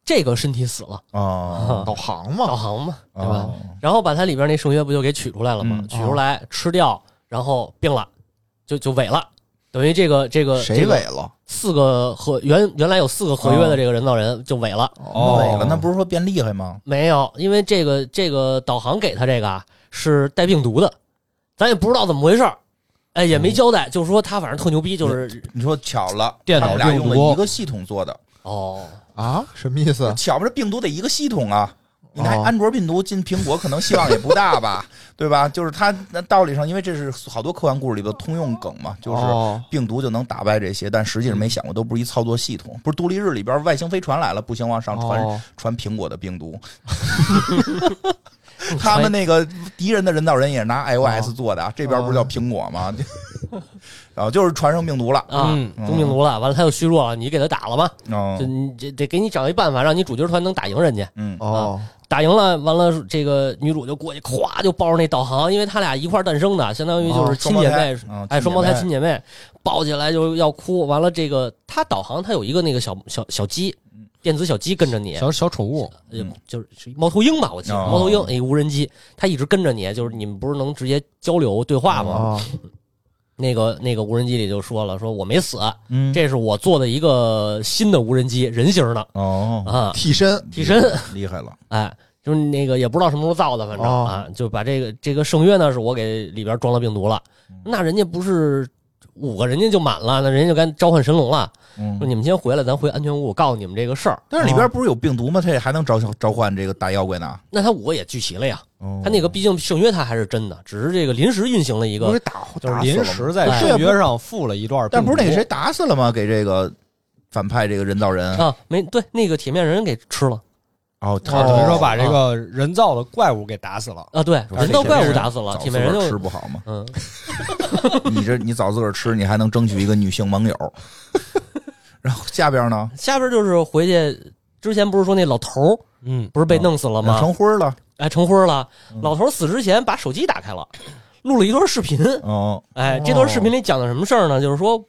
这个身体死了，哦，导航嘛导，航嘛，对吧？哦然后把它里边那圣约不就给取出来了吗？嗯取出来吃掉，然后病了，就就萎了，等于这个这个谁这个伪了？四个合原原来有四个合约的这个人造人就伪了，哦伪了，那不是说变厉害吗？没有，因为这个这个导航给他这个啊是带病毒的，咱也不知道怎么回事儿，哎，也没交代，就是说他反正特牛逼，就是你说巧了，电脑他们俩用了一个系统做的，哦，啊？什么意思？巧不是病毒得一个系统啊。你看哦安卓病毒进苹果，可能希望也不大吧，对吧？就是它那道理上，因为这是好多科幻故事里的通用梗嘛，就是哦病毒就能打败这些，但实际上没想过都不是一操作系统。不是独立日里边外星飞船来了，不行往上传、哦传苹果的病毒。他们那个敌人的人造人也是拿 iOS 做的，啊，这边不是叫苹果吗？然后就是传上病毒了。啊，嗯中病毒了，完了他又虚弱了，你给他打了吗？就哦，你这得给你找一办法，让你主角团能打赢人家。嗯，哦，打赢了，完了这个女主就过去，咵就抱着那导航，因为他俩一块儿诞生的，相当于就是亲姐妹，嗯哎，双胞胎亲姐姐妹，抱起来就要哭。完了，这个他导航，他有一个那个小小小鸡，电子小鸡跟着你，小小宠物，呃就是猫头鹰吧，我记得。哦。猫头鹰，哎无人机，它一直跟着你，就是你们不是能直接交流对话吗？哦，那个那个无人机里就说了，说我没死，嗯，这是我做的一个新的无人机，人形的哦，啊，替身替身，厉害了，哎，就是那个也不知道什么时候造的，反正、哦啊，就把这个这个圣约呢是我给里边装了病毒了，那人家不是五个人家就满了，那人家就该召唤神龙了，嗯说，你们先回来，咱回安全屋，我告诉你们这个事儿。但是里边不是有病毒吗？它也还能召召唤这个大妖怪呢。那他五个也聚齐了呀，哦他那个毕竟圣约他还是真的，只是这个临时运行了一个不是打就是临时在哎圣约上附了一段，但不是那个谁打死了吗？给这个反派这个人造人啊，没对，那个铁面人给吃了哦，哦他等于说把这个人造的怪物给打死了。啊，对，人造怪物打死了，铁面人吃不好吗？嗯，你这你早自个儿吃，你还能争取一个女性盟友。然后下边呢，下边就是回去之前不是说那老头儿嗯，不是被弄死了吗？成灰了。哎，成婚了。嗯老头死之前把手机打开了，录了一段视频。哦，哎，这段视频里讲的什么事儿呢？就是说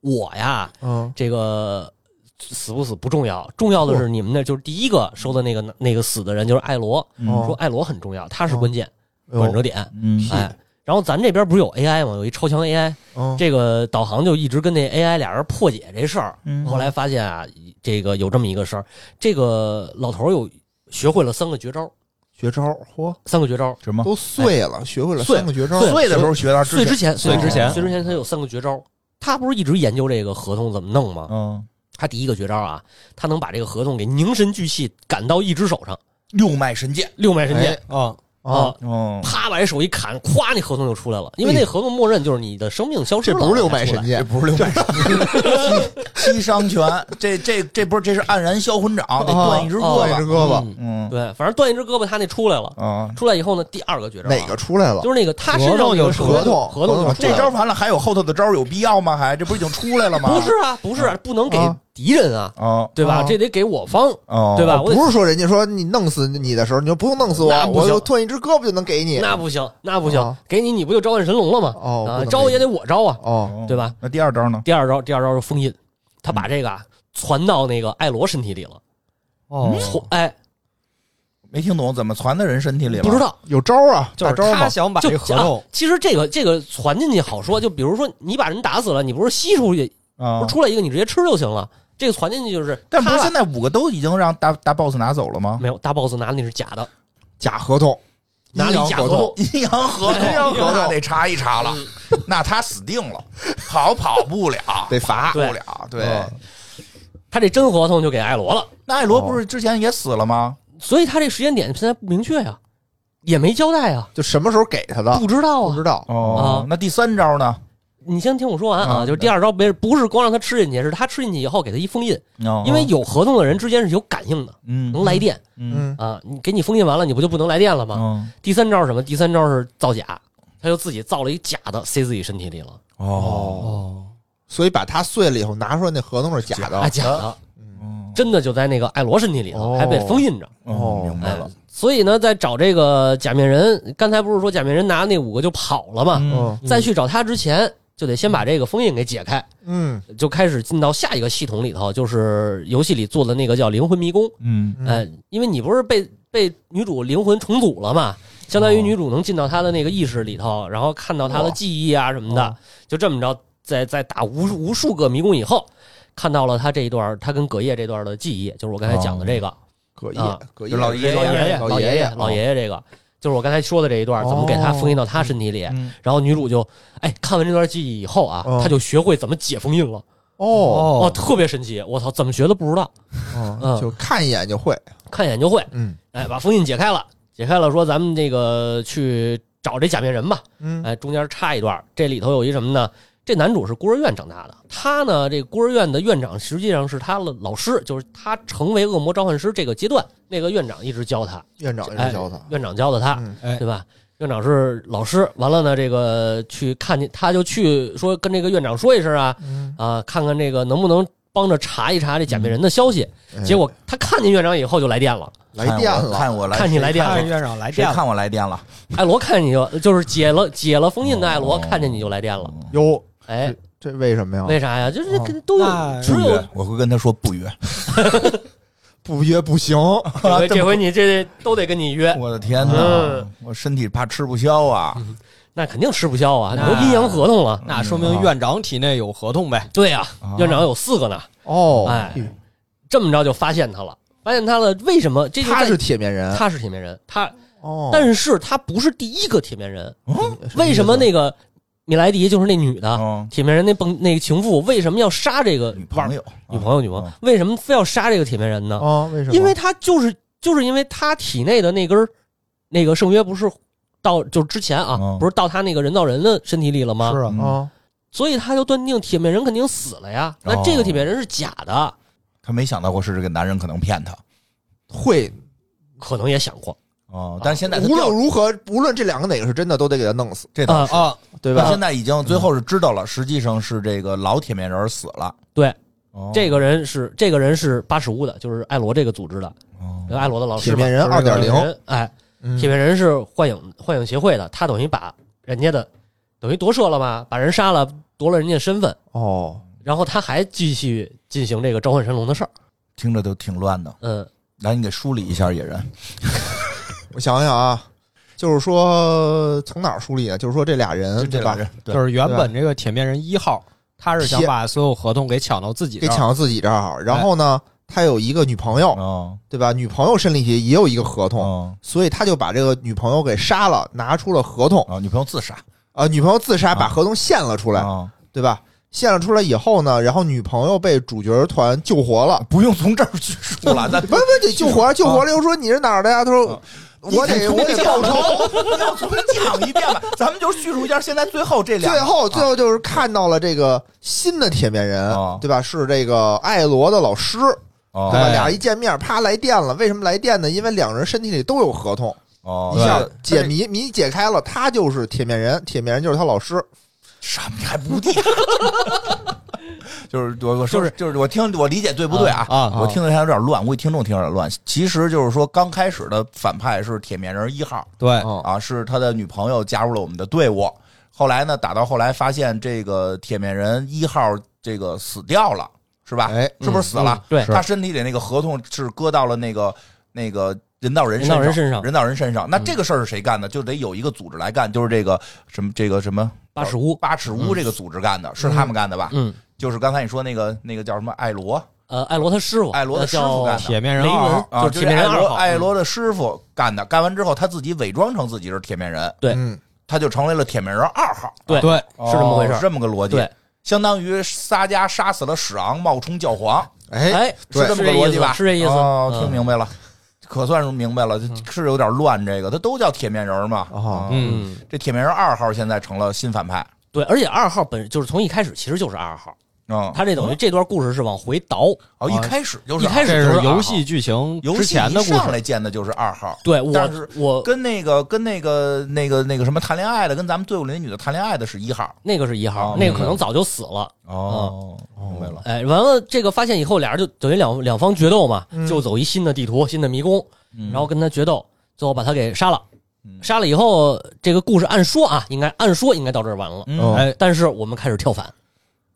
我呀，嗯这个死不死不重要，重要的是你们那就是第一个收的那个那个死的人就是艾罗，嗯说艾罗很重要，他是关键转折点。嗯哎，然后咱这边不是有 AI 吗？有一超强 AI，嗯这个导航就一直跟那 AI 俩人破解这事儿。嗯后来发现啊，这个有这么一个事儿，这个老头儿有学会了三个绝招，绝招，嚯，三个绝招。什么？都碎了，学会了碎三个绝招，碎的时候学的碎之前，碎之前。碎之前他有三个绝招。他不是一直研究这个合同怎么弄吗？嗯，他第一个绝招啊，他能把这个合同给凝神聚气赶到一只手上，六脉神剑。六脉神剑。啊，啊，啪把这手一砍，咵那合同就出来了。因为那合同默认就是你的生命消失了，这不是六脉神剑这，不是六脉神剑，七七伤拳。这这这不是这是黯然销魂掌，得断一只哦胳膊。断一只胳膊，嗯嗯对，反正断一只胳膊，他那出来了。啊，出来以后呢，第二个绝招啊哪个出来了？就是那个他身上有合同合同就出来了这招完了还有后头的招有必要吗？还这不是已经出来了吗？不是啊，不是啊不能给啊敌人啊，哦对吧？啊这得给我方，哦，对吧？我不是说人家说你弄死你的时候，你就不用弄死我那，不行我就断一只胳膊就能给你。那不行，那不行啊，给你你不就召唤神龙了吗？哦，啊，招也得我招啊，哦，对吧？那第二招呢？第二招，第二招是封印，他把这个啊传到那个艾罗身体里了。哦，从哎，没听懂，怎么传到人身体里了？不知道，有招啊，就是。他想把这合同，其实这个这个传进去好说，就比如说你把人打死了，你不是吸出去，啊不是。出来一个，你直接吃就行了。这个传进去就是，但不是现在五个都已经让大大 boss 拿走了吗？没有大 boss 拿的那是假的，假合同，拿了假合同，阴阳合同，阴阳合同那得查一查了，那他死定了，跑跑不了，得罚不了。对，嗯他这真合同就给艾罗了。那艾罗不是之前也死了吗？所以他这时间点现在不明确呀，也没交代啊，就什么时候给他的不知道啊不知。道。哦，那第三招呢？你先听我说完啊，啊就是第二招没不是光让他吃进去，是他吃进去以后给他一封印，哦。因为有合同的人之间是有感应的，嗯。能来电。啊。你给你封印完了，你不就不能来电了吗？嗯第三招是什么？第三招是造假，他就自己造了一假的塞自己身体里了，哦。哦，所以把它碎了以后拿出来，那合同是假啊，的。假的，嗯真的就在那个艾罗身体里头，哦。还被封印着。哦，明白了。哎，所以呢，在找这个假面人，刚才不是说假面人拿那五个就跑了吗？嗯。在去找他之前，就得先把这个封印给解开，嗯。就开始进到下一个系统里头，就是游戏里做的那个叫灵魂迷宫。嗯。嗯。哎，因为你不是被被女主灵魂重组了嘛，相当于哦。女主能进到她的那个意识里头，然后看到她的记忆啊什么的哦，就这么着在在打无无数个迷宫以后，看到了她这一段她跟葛叶这段的记忆，就是我刚才讲的这个。葛叶啊，葛叶就老爷老爷爷，老爷爷老爷爷这个，就是我刚才说的这一段，怎么给他封印到他身体里。嗯然后女主就，哎，看完这段记忆以后啊，哦她就学会怎么解封印了。哦哦，特别神奇，我操，怎么学的不知道，哦嗯就看一眼就会，看一眼就会。嗯哎，把封印解开了，解开了，说咱们这个去找这假面人吧。嗯哎，中间插一段，这里头有一什么呢？这男主是孤儿院长大的，他呢，这孤儿院的院长实际上是他的老师，就是他成为恶魔召唤师这个阶段，那个院长一直教他，院长也哎是教他，院长教的他，对吧？院长是老师，完了呢，这个去看见，他就去说跟这个院长说一声啊嗯，啊，看看这个能不能帮着查一查这假面人的消息。哎结果他看见院长以后就来电了，来电我了，看我来，看你来电了看院长来电了，谁看我来电了？艾罗看见你就就是解了解了封印的艾罗哦看见你就来电了，哟，哎，这为什么呀？为啥呀？就是哦跟都有那只有不约，我会跟他说不约。不约不行，这回这回你这都得跟你约，我的天哪嗯！我身体怕吃不消啊！那肯定吃不消啊，那都阴阳合同了。那说明院长体内有合同呗。对呀啊，院长有四个呢，哦，哎这么着就发现他了，发现他了，为什么？这就在他是铁面人，他是铁面人，他哦，但是他不是第一个铁面人。嗯为什么那个米莱迪就是那女的嗯，铁面人那蹦那个情妇，为什么要杀这个女朋友，女朋友女朋友嗯？为什么非要杀这个铁面人呢？哦，为什么？因为他就是就是因为他体内的那根儿那个圣约不是到就是之前啊嗯，不是到他那个人造人的身体里了吗？是啊，嗯啊，所以他就断定铁面人肯定死了呀。那这个铁面人是假的，他没想到过是这个男人可能骗他。会可能也想过哦，但是现在无论如何，无论这两个哪个是真的，都得给他弄死，啊这倒是，啊，对吧现？在已经最后是知道了，实际上是这个老铁面人死了。对，哦这个人是这个人是八十五的，就是艾罗这个组织的，哦艾罗的老师。铁面人就是这个2.0人哎，嗯铁面人是幻影幻影协会的，他等于把人家的等于夺舍了嘛，把人杀了，夺了人家身份，哦，然后他还继续进行这个召唤神龙的事儿。听着都挺乱的。嗯，来，你给梳理一下野人。我想想啊，就是说从哪儿梳理啊？就是说这俩人对吧？就这俩人，对就是原本这个铁面人一号，他是想把所有合同给抢到自己这儿，给抢到自己这儿，然后呢，他有一个女朋友，哦。对吧？女朋友身里也有一个合同，哦。所以他就把这个女朋友给杀了，拿出了合同。哦，女朋友自杀。啊，女朋友自杀，啊。把合同献了出来，啊，对吧？献了出来以后呢，然后女朋友被主角团救活了，不用从这儿叙述了，咱 不不得救活，救活了又说你是哪儿的呀？他说我得我得报仇。要重新讲一遍吧。咱们就叙述一下现在最后这两，最后最后就是看到了这个新的铁面人啊，对吧？是这个艾罗的老师，哦对吧？哎俩人一见面，啪来电了。为什么来电呢？因为两人身体里都有合同，哦，一下解谜谜解开了，他就是铁面人，铁面人就是他老师。什么还不对？就是我我说就是就是我听我理解对不对啊？啊啊我听着还有点乱，我估计听众听着有点乱。其实就是说，刚开始的反派是铁面人一号对，哦啊，是他的女朋友加入了我们的队伍。后来呢，打到后来发现这个铁面人一号这个死掉了，是吧？哎，是不是死了？对，他身体里那个合同是搁到了那个那个人造人人造人身上人造人身上。那这个事儿是谁干的？就得有一个组织来干，就是这个什么这个什么八尺屋，八尺屋这个组织干的，是他们干的吧？嗯，就是刚才你说那个那个叫什么艾罗呃，艾罗他师傅，艾罗的师傅干的铁面人雷二啊，就是铁面人艾罗。艾罗的师傅干的。干完之后，他自己伪装成自己是铁面人，对嗯，他就成为了铁面人二号。对对，哦是这么回事是这么个逻辑。对，相当于撒迦杀死了史昂，冒充教皇，哎，是这么个逻辑吧？是这意思。听明白了。可算是明白了，是有点乱。这个他都叫铁面人嘛。嗯，这铁面人二号现在成了新反派。对，而且二号本就是从一开始其实就是二号，嗯，他这等于这段故事是往回倒。哦，一开始就是一开始就是游戏剧情之游戏前的故事，一上来见的就是二号，对我但是我跟那个跟那个那个那个什么谈恋爱的，跟咱们队伍里那女的谈恋爱的是一号。那个是一号哦，那个可能早就死了。哦，明白了。哎，完了这个发现以后，俩人就等于两两方决斗嘛，嗯就走一新的地图、新的迷宫，嗯然后跟他决斗，最后把他给杀了。嗯杀了以后，这个故事按说啊，应该按说应该到这儿完了。哎，但是我们开始跳反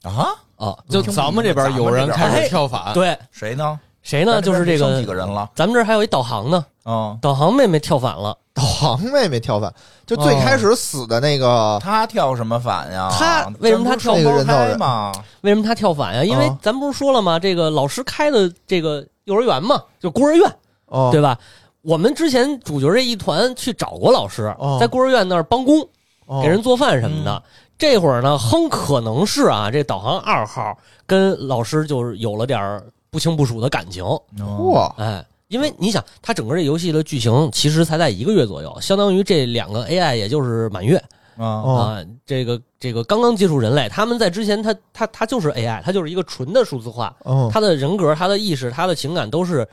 啊，啊，就咱们这边有人开始跳反，对，谁呢？谁呢？就是这个几个，人了咱们这儿还有一导航呢，嗯，导航妹妹跳反了，导航妹妹跳反，就最开始死的那个，他跳什么反呀？他为什么他跳那个人胎嘛？为什么她跳反呀？因为啊咱不是说了吗？这个老师开的这个幼儿园嘛，就孤儿院，哦，对吧？我们之前主角这一团去找过老师哦，在孤儿院那儿帮工，哦给人做饭什么的。这会儿呢，哼，可能是啊，这导航二号跟老师就是有了点儿不清不楚的感情，哇，哇，哎，因为你想，它整个这游戏的剧情其实才在一个月左右，相当于这两个 AI 也就是满月。啊哦。啊，这个这个刚刚接触人类，他们在之前他他他就是 AI，他就是一个纯的数字化，哦。他的人格、他的意识、他的情感都是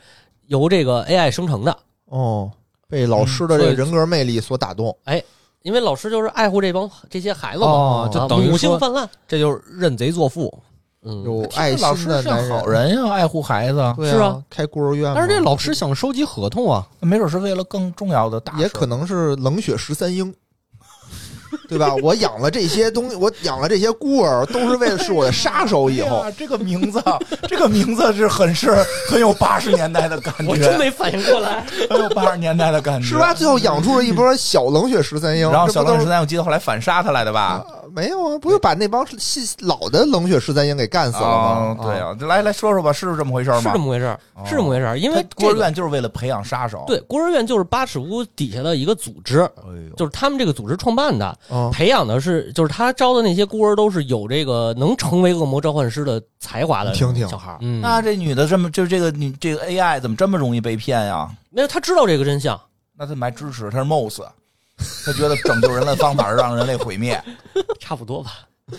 由这个 AI 生成的。哦，被老师的这个人格魅力所打动，因为老师就是爱护这帮这些孩子嘛，哦，就啊母性等于说泛滥，这就是认贼作父。嗯，有爱老师心的男像好人呀，爱护孩子，对是啊。啊，开孤儿院嘛，但是这老师想收集合同啊，没准是为了更重要的大事，也可能是冷血十三鹰，对吧？我养了这些东西，我养了这些孤儿，都是为了是我的杀手。以后这个名字，这个名字是很是很有八十年代的感觉，我真没反应过来。很有八十年代的感觉，是吧？最后养出了一波小冷血十三鹰，然后小冷十三，我记得后来反杀他来的吧？啊没有啊？不就把那帮新老的冷血十三鹰给干死了吗？啊对啊，来来说说吧，是这么回事吗是这？么回事，是这么回事儿。因为他孤儿院就是为了培养杀手，对孤儿院就是八尺屋底下的一个组织，哎呦，就是他们这个组织创办的，啊，培养的是就是他招的那些孤儿都是有这个能成为恶魔召唤师的才华的听听小孩。嗯，那这女的这么就是这个女这个 AI 怎么这么容易被骗呀？没有，他知道这个真相，那他们还支持他是 MOS，他觉得拯救人类的方法是让人类毁灭。差不多吧。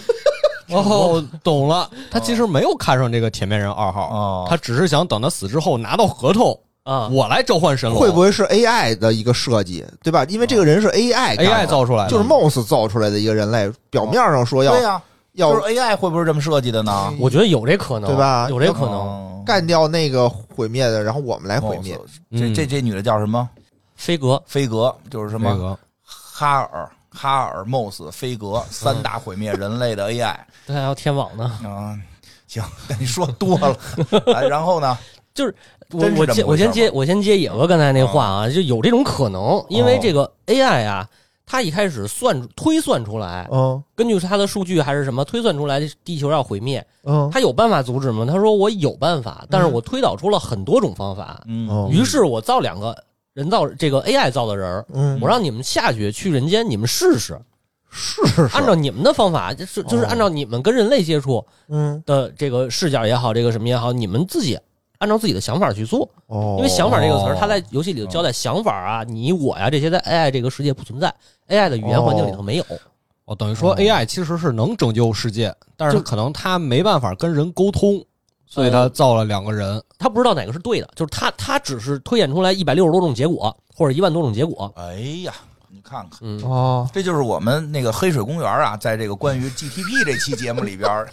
哦，懂了，他其实没有看上这个铁面人二号，哦他只是想等他死之后拿到合同，啊，我来召唤神龙。会不会是 AI 的一个设计，对吧？因为这个人是 AI 干的 AI 造出来的？就是 MOS 造出来的一个人类，表面上说要对呀，要就是 AI 会不会这么设计的呢？我觉得有这可能，对吧有这可能。能干掉那个毁灭的，然后我们来毁灭。哦这这这女的叫什么？飞格飞格，就是什么那个哈尔、哈尔、MOS、飞格三大毁灭人类的 AI 他还要天网呢。啊。行，你说多了。哎然后呢？就是我我接我先接我先接野哥刚才那话啊，就有这种可能，因为这个 AI 啊，它一开始算推算出来，嗯根据它的数据还是什么推算出来，地球要毁灭，嗯他有办法阻止吗？他说我有办法，但是我推导出了很多种方法，嗯哦于是我造两个人造这个 AI 造的人儿，嗯，我让你们下去去人间，你们试试，试试按照你们的方法，就是就是哦按照你们跟人类接触嗯的这个视角也好，这个什么也好，你们自己按照自己的想法去做。哦，因为想法这个词儿，哦它在游戏里头交代想法啊，你我呀这些在 AI 这个世界不存在，AI 的语言环境里头没有。哦，等于说哦 AI 其实是能拯救世界，但是就可能他没办法跟人沟通，所以他造了两个人。他不知道哪个是对的，就是他他只是推演出来一百六十多种结果，或者一万多种结果。哎呀，你看看。嗯，哦，这就是我们那个黑水公园啊，在这个关于 GTP 这期节目里边儿，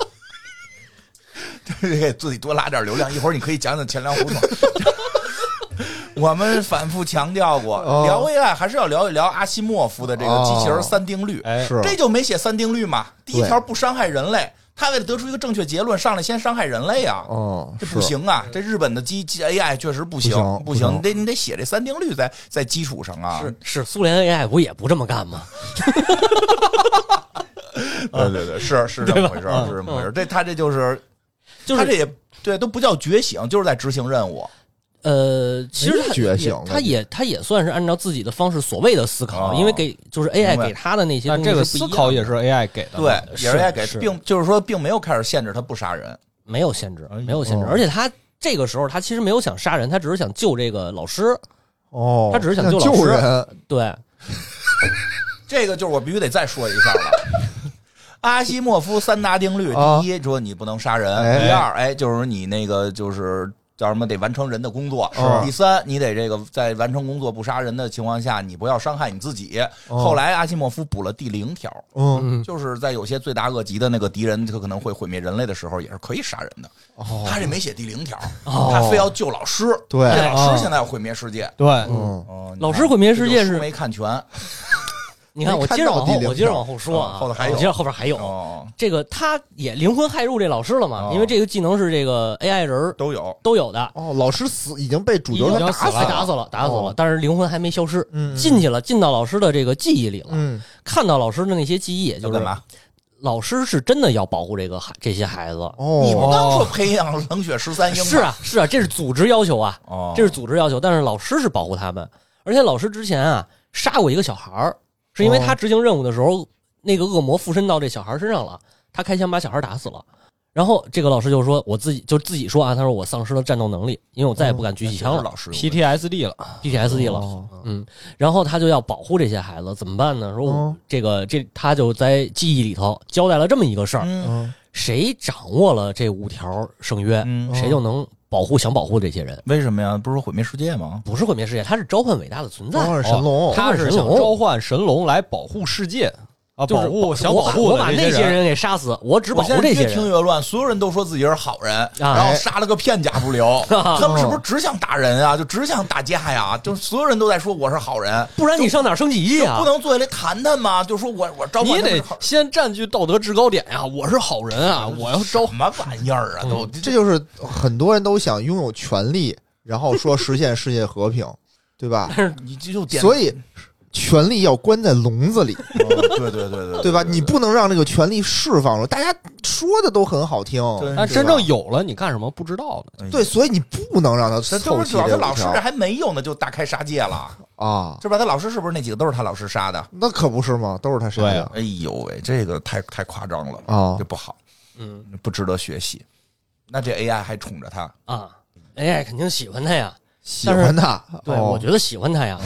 这给自己多拉点流量。一会儿你可以讲讲钱粮胡同。我们反复强调过，哦聊 AI 还是要聊一聊阿西莫夫的这个机器人三定律。哎，是这就没写三定律嘛？第一条不伤害人类，他为了得出一个正确结论，上来先伤害人类啊！哦，这不行啊！这日本的机机 AI 确实不行，不行你得你得写这三定律在在基础上啊。是是，苏联 AI 不也不这么干吗？对对对，是是这么回事儿，是这么回事儿。这他这就是，就是他这也对，都不叫觉醒，就是在执行任务。呃，其实他觉醒了也他也他也算是按照自己的方式所谓的思考，哦因为给就是 AI 给他的那些东西这个思考也是 AI 给的。对，也是是 AI 给，是并就是说，并没有开始限制他不杀人。没有限制，没有限制，哦而且他这个时候他其实没有想杀人，他只是想救这个老师。哦，他只是想救救老师人，对，这个就是我必须得再说一下了。阿西莫夫三大定律：啊第一，说你不能杀人；哎第二，哎，就是你那个就是叫什么，得完成人的工作；是第三，你得这个在完成工作不杀人的情况下，你不要伤害你自己。哦后来阿西莫夫补了第零条，就是在有些罪大恶极的那个敌人，他可能会毁灭人类的时候，也是可以杀人的。哦，他这没写第零条，哦他非要救老师。对这老哦师现在要毁灭世界。对，老师毁灭世界是没看全。你看我接着往后，我接着往后说啊，哦后头还有我接着后边还有。哦，这个他也灵魂害入这老师了嘛？哦因为这个技能是这个 AI 人都有。都有的，哦，老师死已经被主角打死了哎打死了，打死了哦，但是灵魂还没消失，嗯，进去了，进到老师的这个记忆里了，嗯，看到老师的那些记忆，就是要干嘛？老师是真的要保护这个孩这些孩子。你不哦，刚说培养冷血十三英吗？是啊，是啊，这是组织要求啊，哦，这是组织要求。但是老师是保护他们，而且老师之前啊杀过一个小孩儿，是因为他执行任务的时候，那个恶魔附身到这小孩身上了，他开枪把小孩打死了。然后这个老师就说：“我自己就自己说啊，他说我丧失了战斗能力，因为我再也不敢举起枪了老师。PTSD 了，，PTSD 了。哦。嗯，然后他就要保护这些孩子，怎么办呢？说这个这他就在记忆里头交代了这么一个事儿：谁掌握了这五条圣约，嗯，谁就能保护想保护这些人。为什么呀？不是说毁灭世界吗？不是毁灭世界，他是召唤伟大的存在。召唤神龙，他他是想召唤神龙来保护世界啊，就是保护想我保护我把。那些人给杀死，我只保我现在越护这些人。听越乱，所有人都说自己是好人，啊然后杀了个片甲不留。他们是不是只想打人啊？就只想打架呀？就所有人都在说我是好人，不然你上哪儿升级啊不？能坐下来谈谈吗？就说我我召唤你得先占据道德制高点呀！我是好人啊，我要招什么玩意儿啊？都这就是很多人都想拥有权利，然后说实现世界和平，对吧？你这就点所以权力要关在笼子里，哦对对对对对吧？你不能让这个权力释放了。大家说的都很好听，但真正有了，你干什么不知道呢？对，所以你不能让他这凑齐主要这五条他老师这还没有呢，就大开杀戒了，啊。是吧？他老师是不是那几个都是他老师杀的？那可不是吗？都是他杀的对啊哎呦喂，这个太太夸张了，啊这不好，嗯不值得学习。那这 AI 还宠着他，啊，AI 肯定喜欢他呀。喜欢他。对，哦我觉得喜欢他呀。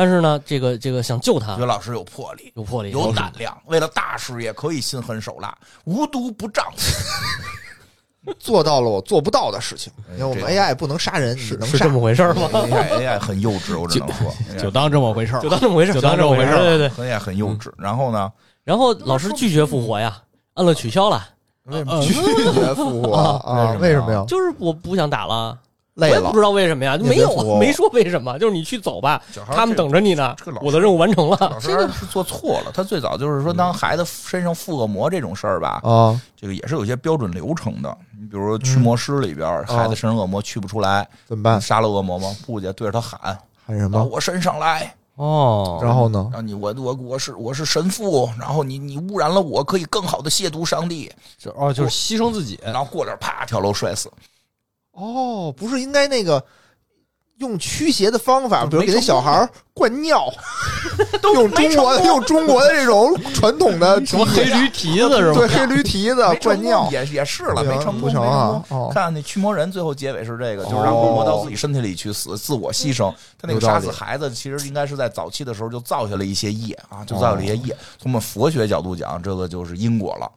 但是呢，这个这个想救他觉得老师有魄力，有魄力，有胆量，为了大事业可以心狠手辣，无毒不丈夫。做到了我做不到的事情。哎因为我们 AI 不能杀人，你能是这么回事吗？AI AI 很幼稚，我只能说，就当这么回事儿就。当这么回事儿，就当这么回事儿对对对。AI 很幼稚。然后呢，然后老师拒绝复活呀，按了取消了，为什么拒绝复活啊？为什么呀？就是我不想打了。我累了也不知道为什么呀，就没有没说为什么，就是你去走吧他们等着你呢我的任务完成了。老师是做错了，他最早就是说，当孩子身上附恶魔这种事儿吧，啊，这个也是有些标准流程的。你比如说驱魔师里边，孩子身上恶魔驱不出来，怎么办？杀了恶魔吗？不去，对着他喊喊什么？我身上来，哦，然后呢？让你我我我是我是神父，然后你你污染了我，可以更好的亵渎上帝，就哦，就是牺牲自己。然后过点啪跳楼摔死。哦，不是应该那个用驱邪的方法，比如给那小孩儿灌尿，用中国的用中国的这种传统的什么黑驴蹄子是吧？对黑驴蹄子灌尿，也也是了，没成功，不行啊没成功哦看那驱魔人最后结尾是这个，就是让恶魔到自己身体里去死，自我牺牲。他那个杀死孩子，其实应该是在早期的时候就造下了一些业啊，就造下了一些业。从我们佛学角度讲，这个就是因果了。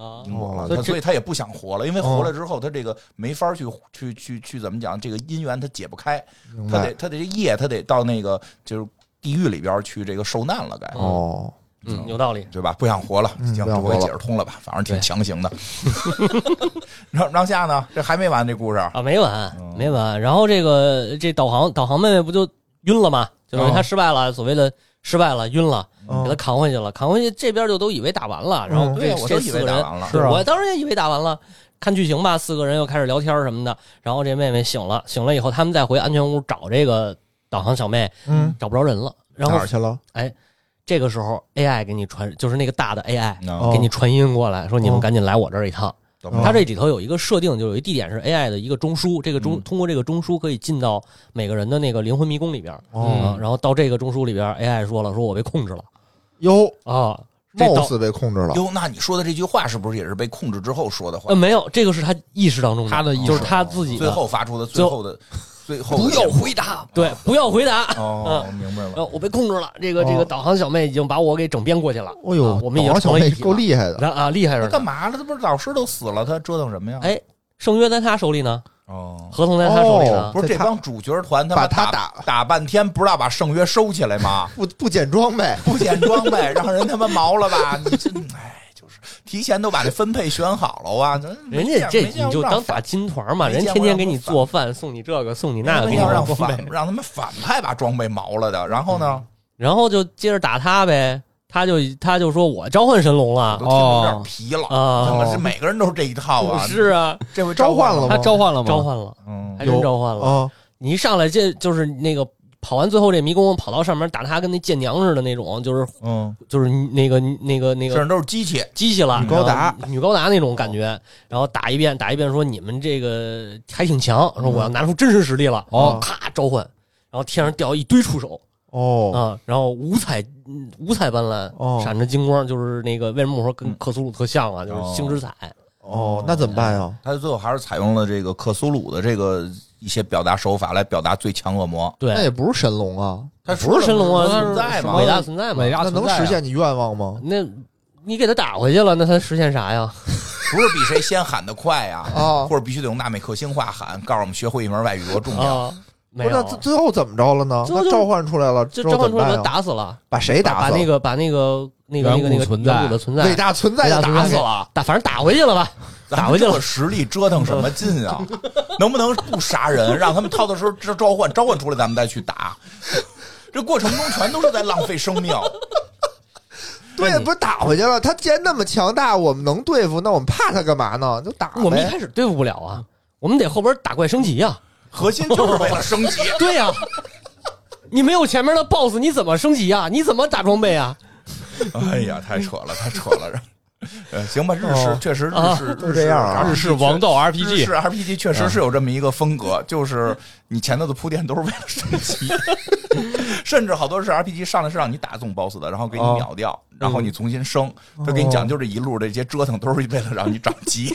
了，哦他所以他也不想活了，因为活了之后，他这个没法去去去去怎么讲，这个姻缘他解不开，他得？他得这业，他得到那个就是地狱里边去这个受难了，该哦，嗯，有道理。对吧？不想活了，嗯行，这不想活了回解释通了吧？反正挺强行的。让让下呢，这还没完这故事，啊，没完嗯，没完。然后这个这导航导航妹妹不就晕了吗？就等于她失败了，所谓的失败了，晕了，嗯给他扛回去了，扛回去这边就都以为打完了，然后嗯这对，我都以这四个人，为打完了，是啊我当时也以为打完了。看剧情吧，四个人又开始聊天什么的。然后这妹妹醒了，醒了以后，他们再回安全屋找这个导航小妹，嗯，找不着人了。然后哪儿去了？哎这个时候 AI 给你传，就是那个大的 AI 哦给你传音过来，说你们哦赶紧来我这儿一趟。懂了它这里头有一个设定，就有一地点是 AI 的一个中枢，这个中、嗯通过这个中枢可以进到每个人的那个灵魂迷宫里边。哦啊然后到这个中枢里边，AI 说了，说我被控制了哟，啊。这似被控制了。哟，那你说的这句话是不是也是被控制之后说的话呃？没有，这个是他意识当中的，他的意识就是他自己最后发出的最后的最后不要回答，对，不要回答。哦，明白了。呃，我被控制了，这个这个哦导航小妹已经把我给整编过去了。哦呦啊，我们已经导航小妹够厉害的。啊，厉害着呢干。嘛呢？这不是老师都死了，他折腾什么呀？哎，圣约在他手里呢，哦，合同在他手里呢。不是这帮主角团，他把他打打打半天，不知道把圣约收起来吗？不不捡装备，不捡装备，让人他妈毛了吧？你这，哎，就是提前都把这分配选好了啊！人家这你就当打金团嘛，人天天给你做饭，送你这个，送你那个，给你要让反让他们反派把装备毛了的，然后呢？然后就接着打他呗。他就他就说我召唤神龙了都听着有点皮了。啊，怎么是每个人都是这一套啊？是啊，这回召唤了吗他召唤了吗？召唤了，嗯还真召唤了。啊，你一上来这就是那个跑完最后这迷宫，跑到上面打他跟那剑娘似的那种，就是嗯，就是那个那个那个身上都是机器，机器了，女高达。女高达那种感觉，然后打一遍打一遍，说你们这个还挺强，说我要拿出真实实力了，哦。咔召唤，然后天上掉一堆触手。哦，啊，然后五彩嗯五彩斑斓，哦。闪着金光，就是那个为什么我说跟克苏鲁特像啊，就是星之彩，哦，那怎么办呀？他最后还是采用了这个克苏鲁的这个一些表达手法来表达最强恶魔。对那，也不是神龙啊，他不是神龙啊，存在吗伟？大存在吗，伟大那能存在啊实现你愿望吗？那你给他打回去了，那他实现啥呀？不是比谁先喊的快呀？啊或者必须得用纳美克星话喊，告诉我们学会一门外语多重要。啊，没有不是，那，最后怎么着了呢？最后就那召唤出来了召唤出来把他怎么办呀？打死了，把谁打死了？把那个把那个那个那个那个远古存在远古的存在伟大存在就打死了。打，反正打回去了吧？打回去了实力折腾什么劲啊？能不能不杀人，让他们掏的时候召召唤召唤出来，咱们再去打？这过程中全都是在浪费生命。对，不是打回去了。他既然那么强大，我们能对付，那我们怕他干嘛呢？就打。我们一开始对付不了啊，我们得后边打怪升级呀。核心就是为了升级。对呀，你没有前面的 BOSS，你怎么升级啊？你怎么打装备啊？哎呀，太扯了，太扯了。呃，行吧，日式哦确实日啊式就这样啊日日式王道 RPG 式 RPG 确实是有这么一个风格，就是你前头的铺垫都是为了升级，甚至好多是 RPG 上来是让你打中 BOSS 的，然后给你哦秒掉，然后你重新升。他给你讲，就这一路这些折腾都是为了让你长级。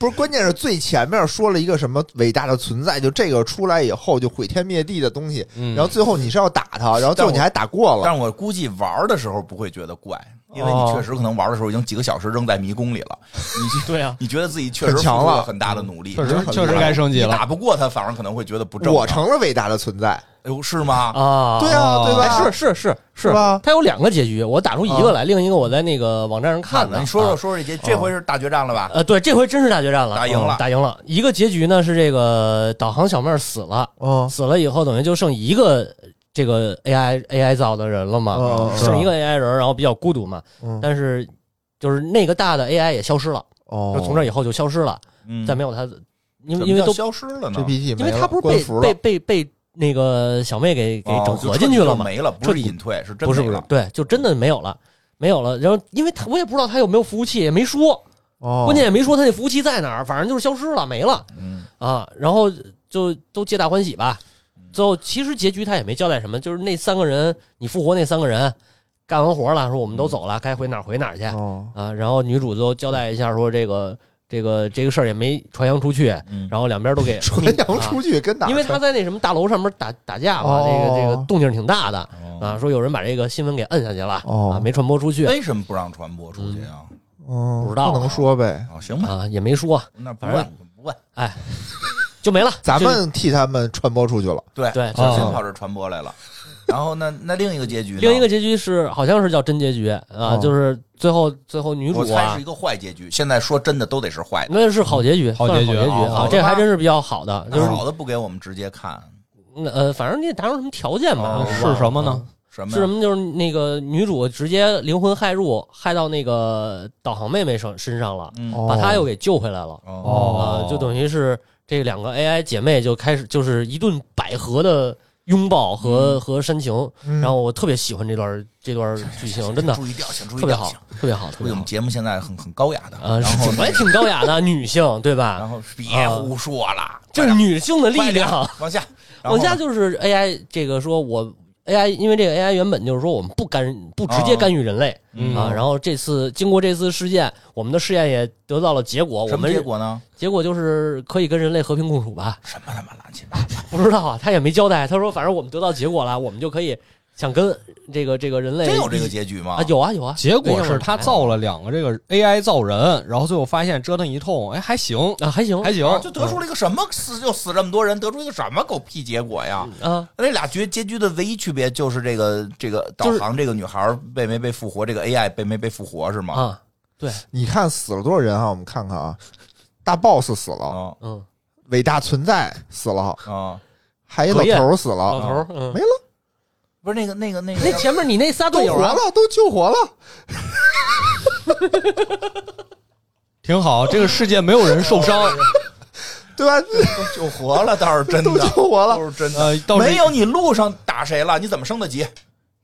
不是，关键是最前面说了一个什么伟大的存在，就这个出来以后就毁天灭地的东西，嗯然后最后你是要打他，然后最后你还打过了。但是我估计玩的时候不会觉得怪，因为你哦确实可能玩的时候已经几个小时扔在迷宫里了，你对啊，你觉得自己确实很强了付出了很大的努力，确实确实该升级了打。不过他，反而可能会觉得不正。我成了伟大的存在，哎呦，是吗？啊，对啊，对吧？哎，是是是是吧它有两个结局，我打出一个来，另一个我在那个网站上看的。你说说啊说说这结，这回是大决战了吧？呃，对，这回真是大决战了，打赢了嗯打赢了。一个结局呢是这个导航小妹死了，嗯，死了以后等于就剩一个这个 AI AI 造的人了嘛，嗯剩一个 AI 人，然后比较孤独嘛。嗯但是就是那个大的 AI 也消失了，哦就从这以后就消失了，嗯再没有他，因为因为都消失了呢？GPT 因，为他不是被被被被那个小妹给给哦整合进去了嘛？就没了，不彻底是隐退，是真不是没了，。不是对，就真的没有了，没有了。然后因为他我也不知道他有没有服务器，也没说，哦，关键也没说他那服务器在哪儿，反正就是消失了，没了嗯，啊。然后就都皆大欢喜吧。最后其实结局他也没交代什么，就是那三个人，你复活那三个人干完活了，说我们都走了，该回哪儿回哪儿去哦，啊。然后女主就交代一下说这个这个这个事儿也没传扬出去，嗯。然后两边都给 传扬出去 因为他在那什么大楼上面打打架嘛，哦。这个这个动静挺大的哦。啊，说有人把这个新闻给摁下去了哦。啊，没传播出去。为什么不让传播出去啊？嗯，不知道啊。不能说呗，哦，行吧，啊，也没说，反那不问不问。就没了。咱们替他们传播出去了。对对就哦先跑这传播来了。然后呢那另一个结局呢，另一个结局是好像是叫真结局啊，哦就是最后最后女主啊我猜是一，个坏结局。现在说真的都得是坏的，那是好结局，好结局好结局哦好，啊这还真是比较好的，就是好的不给我们直接看，那呃，反正你得达成什么条件吧哦？是什么呢？什么是什么？就是那个女主直接灵魂害入，害到那个导航妹妹身身上了，嗯哦把她又给救回来了。哦啊，就等于是这两个 AI 姐妹就开始就是一顿百合的拥抱和、和煽情，嗯然后我特别喜欢这段这段剧情，真的注意调性，注意特别好特别好，特别好我们。节目现在很很高雅的，啊，然后我也挺高雅的女性，对吧？然后别胡说了，这是女性的力量。往下，往下就是 AI 这个说我 AI，因为这个 AI 原本就是说我们不干不直接干预人类、嗯啊，然后这次经过这次事件，我们的试验也得到了结果，我什么们结果呢？结果就是可以跟人类和平共处吧？什么他妈乱七八糟？不知道啊，他也没交代。他说反正我们得到结果了，我们就可以想跟这个这个人类真有这个结局吗？啊？有啊有啊，结果是他造造了两个这个 AI 造人，然后最后发现折腾一通，哎，还行，啊，还行还行，啊就得出了一个什么死就死这么多人，得出一个什么狗屁结果呀？啊，那俩结结局的唯一区别就是这个这个导航这个女孩被没被复活，这个 AI 被没被复活是吗？啊，对，你看死了多少人啊？我们看看啊，大 boss 死了，啊嗯，伟大存在死了，啊！还有老头儿死了，老头儿，嗯没了。不是那个那个那个那前面你那仨队友啊，活了，都救活了，挺好，这个世界没有人受伤。对吧？都救活了，倒是真都的，救活了都是真的。呃，没有你路上打谁了？你怎么升的级？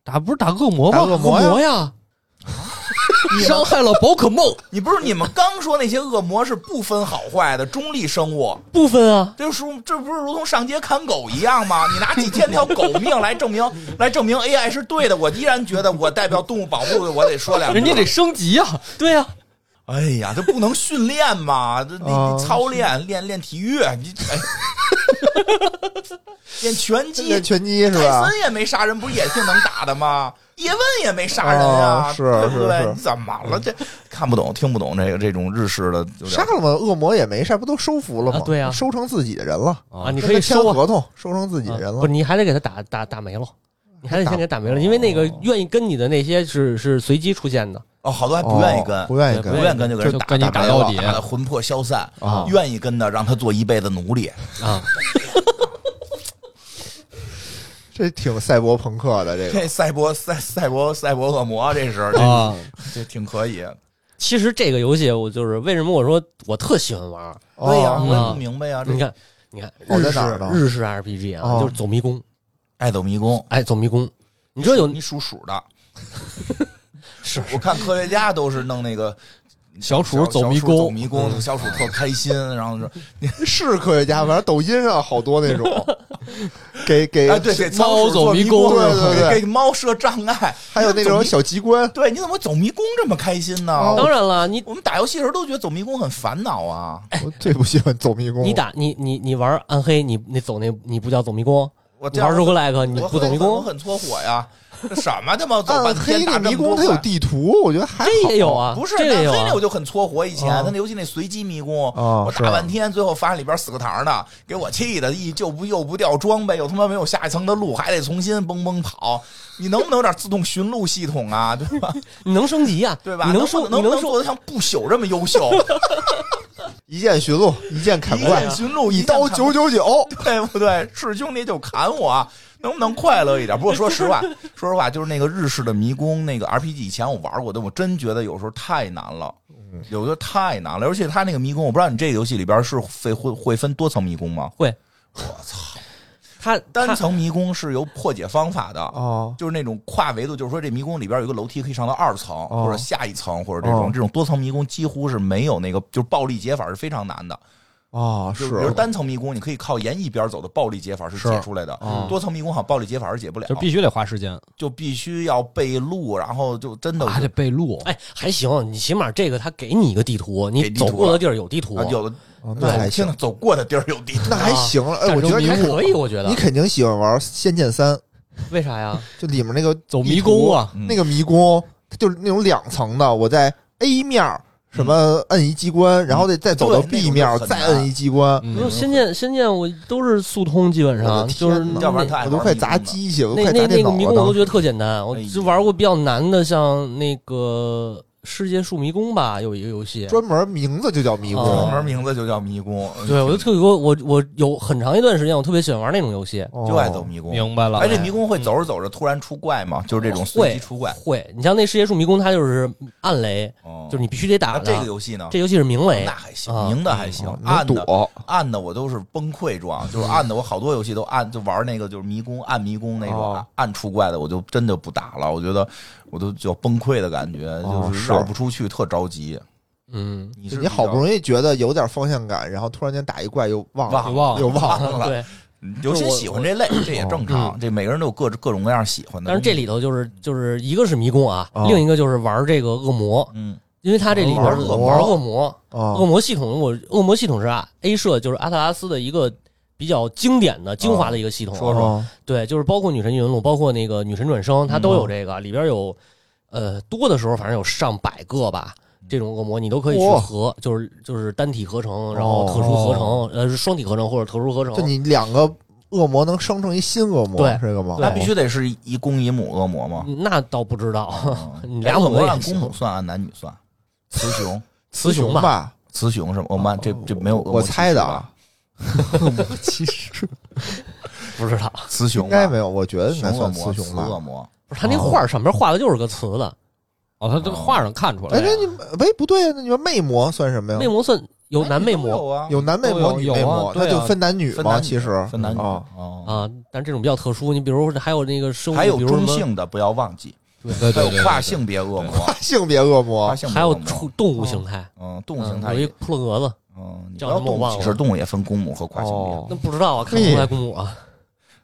打不是打恶魔吗？打恶魔呀呀，伤害了宝可梦。你不是你们刚说那些恶魔是不分好坏的中立生物？不分啊，这是这不是如同上街砍狗一样吗？你拿几千条狗命来证明来证明 AI 是对的，我依然觉得我代表动物保护，我得说两句。人家得升级啊、对呀、哎呀，这不能训练吗？这操练练练体育，你哎，练拳击，练拳击是泰吧？森也没杀人，不是也挺能打的吗？叶问也没杀人啊，哦是对不对？是是你怎么了？这看不懂、听不懂这个这种日式的，杀了吗？恶魔也没杀，不都收服了吗？啊对啊收成自己的人了，啊，你可以签合同，收成自己的人了不，。你还得给他打打打没了，你还得先给他打没了，因为那个愿意跟你的那些是是随机出现的，哦，好多还不愿意跟哦，不愿意跟不愿意跟就给人就跟你打打到底魂魄消散啊愿意跟的让他做一辈子奴隶。啊，这挺赛博朋克的这个。这赛博赛赛博赛博恶魔，这是这啊，这挺可以。其实这个游戏我就是为什么我说我特喜欢玩，对呀，哦。我也不明白呀。你看你看好日式日式 RPG 啊，哦。就是走迷宫，爱走迷宫，爱，走迷宫，你知道有你属鼠的，是我看科学家都是弄那个小鼠走迷宫，迷宫，小鼠特开心，然后说 是科学家，反正抖音上好多那种，给给啊，对，给仓猫走迷宫宫，对对对给给猫设障碍，还有那种小机关，对，你怎么走迷宫这么开心呢？哦当然了，你我们打游戏的时候都觉得走迷宫很烦恼啊。我最不喜欢走迷宫。你打你你你玩暗黑，你你走那你不叫走迷宫，我玩 roguelike 你不走迷宫，我很搓火呀。这什么他妈走暗半天打黑那迷宫它有地图，我觉得还好这也有啊，不是这个也有啊暗黑那我，就很搓火。以前哦他那游戏那随机迷宫，我打半天，最后发现里边死个堂的，给我气的，一就不又不掉装备，又他妈没有下一层的路，还得重新蹦蹦跑。你能不能有点自动寻路系统啊？对吧？你能升级啊，对吧？你能能不能不说你能说能做的像不朽这么优秀？一键寻路，一键砍一怪键，寻路，一刀九九九。对 不对？是兄弟就砍我，能不能快乐一点？不过说 实话，说实话，就是那个日式的迷宫，那个 RPG 以前我玩过，但我真觉得有时候太难了，有的太难了。而且它那个迷宫，我不知道你这个游戏里边是会会会分多层迷宫吗？会，我操，他他单层迷宫是有破解方法的。哦，就是那种跨维度，就是说这迷宫里边有一个楼梯可以上到二层，哦或者下一层，或者这种、哦这种多层迷宫几乎是没有那个，就是暴力解法是非常难的。哦，就是比如单层迷宫，你可以靠沿一边走的暴力解法是是。解出来的，哦多层迷宫好像暴力解法是解不了，就必须得花时间，就必须要背路，然后就真的还得背路。哎还行，你起码这个他给你一个地图，你走过的地儿有地图。啊，有的哦那还行。对走过的地儿有地图，那还行了。哎，我觉得你还可以，我觉得。你肯定喜欢玩《仙剑三》，为啥呀？就里面那个走迷宫啊，嗯那个迷宫，它就是那种两层的，我在 A 面儿什么摁一机关，然后得再走到 B 面再摁一机关，你说嗯，仙剑仙剑我都是速通，基本上就是我都快砸机器，我都那快砸那那个迷。宫我都觉得特简单，我就玩过比较难的，像那个世界树迷宫吧，有一个游戏。专门名字就叫迷哦宫专门名字就叫迷宫，对，我就特别我我我有很长一段时间，我特别喜欢玩那种游戏。哦就爱走迷宫。明白了哎，。这迷宫会走着走着突然出怪吗？就是这种随机出怪。会，你像那世界树迷宫，它就是暗雷，哦就是你必须得打那。这个游戏呢？这游戏是明雷那，还行，啊明的还行哦，暗的暗的我都是崩溃状，就是暗的我好多游戏都暗，就玩那个就是迷宫暗迷宫那种哦暗出怪的，我就真的不打了。我觉得我都就崩溃的感觉，哦就是绕不出去，特着急。嗯，你是你好不容易易觉得有点方向感，然后突然间打一怪又忘了，忘忘了又忘了。对。尤其喜欢这类，这也正常。这每个人都有各各种各样喜欢的。但是这里头就是就是一个是迷宫啊，哦另一个就是玩这个恶魔，嗯，因为它这里边玩恶魔恶魔，恶哦，魔系统我恶魔系统是啊 A 社就是阿特拉斯的一个比较经典的精华的一个系统。说说哦对，就是包括女神异闻录，包括那个女神转生，它都有这个，里边有呃多的时候反正有上百个吧。这种恶魔你都可以去哇合，就是就是单体合成，然后特殊合成，呃是双体合成或者特殊合成。就你两个恶魔能生成一新恶魔，对这个吗？那必须得是一公一母恶魔吗？那倒不知道，你 俩恶魔按公母算，按男女算。雌雄，雌雄吧，雌雄是吗？我们这这没有恶魔我猜的啊。恶魔骑士，不知道，雌雄应该没有，我觉得应该算雄，雌雌雄吧。恶魔。不是他那画儿上边画的就是个雌的，哦，他这个画上看出来哎，你喂不对啊？那你说魅魔算什么呀？魅？魔算有男魅哎魔有啊，有男魅魔、有魅魔，那啊就分男女嘛。分男女其实。分男女。啊，哦。啊，但这种比较特殊。你比如还有那个生物，还有中性的，不要忘记，对对对对，还有跨性别恶魔，跨性别恶魔。还有出动物形态，嗯，动物形态有一扑棱蛾子，嗯，你不叫要动物，也分公母和跨性别。哦那不知道啊，看不出来公母啊。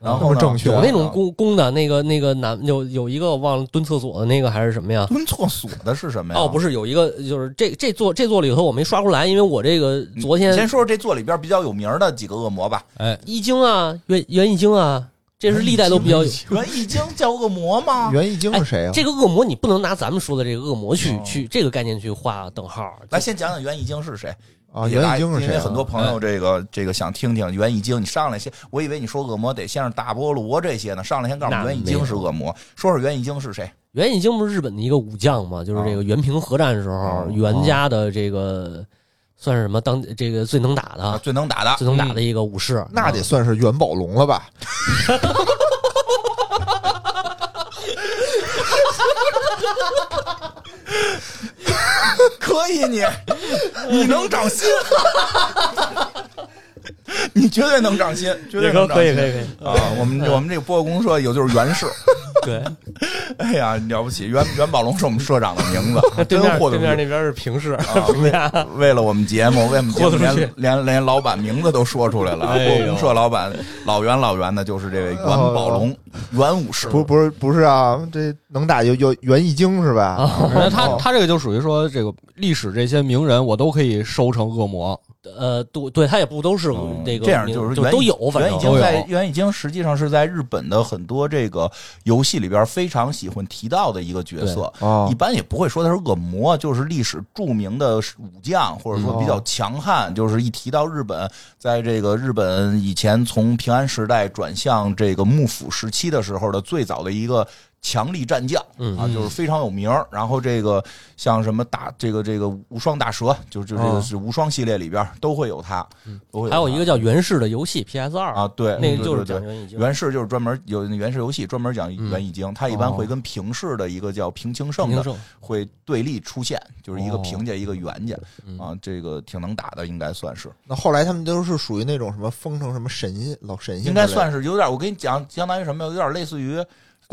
然后有那种公公的那个那个男有有一个我忘了蹲厕所的那个还是什么呀？蹲厕所的是什么呀？哦，不是，有一个就是这这座这座里头我没刷出来，因为我这个昨天先说说这座里边比较有名的几个恶魔吧。哎，易经啊，元元易经啊，这是历代都比较有。元易经叫恶魔吗？元易经是谁啊？这个恶魔你不能拿咱们说的这个恶魔去、哦去这个概念去画等号。来，先讲讲元易经是谁啊，元易经是谁啊？因为很多朋友这个这个想听听元易经，你上来先，我以为你说恶魔得先是大菠萝这些呢，上来先告诉我们那元易经是恶魔，说说元易经是谁？元易经不是日本的一个武将嘛，就是这个元平合战时候，哦袁家的这个算是什么当这个最能打的、啊，最能打的最能打的一个武士。那得算是元宝龙了吧？可以你，你能长心，你绝对能涨薪，绝对能长心。可以可以可以，啊！我们我们这个播客公社有就是袁氏，对，哎呀，了不起！袁袁宝龙是我们社长的名字，对真。面对面那边是平氏，啊平家。为了我们节目，为我们节目连连连老板名字都说出来了。播客公社老板老袁老袁的，就是这位袁宝龙，袁武士。不，不是，不是啊，这能打就就袁易经是吧？那他他这个就属于说，这个历史这些名人，我都可以收成恶魔。呃，对对，他也不都是嗯那个这样就是就都有，反正袁已经都有在袁已经实际上是在日本的很多这个游戏里边非常喜欢提到的一个角色。哦一般也不会说他是恶魔，就是历史著名的武将，或者说比较强悍。就是一提到日本，在这个日本以前从平安时代转向这个幕府时期的时候的最早的一个。强力战将嗯。啊，就是非常有名儿。然后这个像什么大这个这个无双大蛇，就就这个哦。是无双系列里边都会有他，都会还有一个叫源氏的游戏 PS 二。啊，，对，那个就是讲元易经。原氏就是专门有那原氏游戏专门讲元易经，它一般哦。会跟平氏的一个叫平清盛的清盛会对立出现，就是一个哦。平家一个袁家嗯。啊，这个挺能打的，应该算是，那后来他们都是属于那种什么封成什么神老神仙应该算是有点，我跟你讲，相当于什么，有点类似于。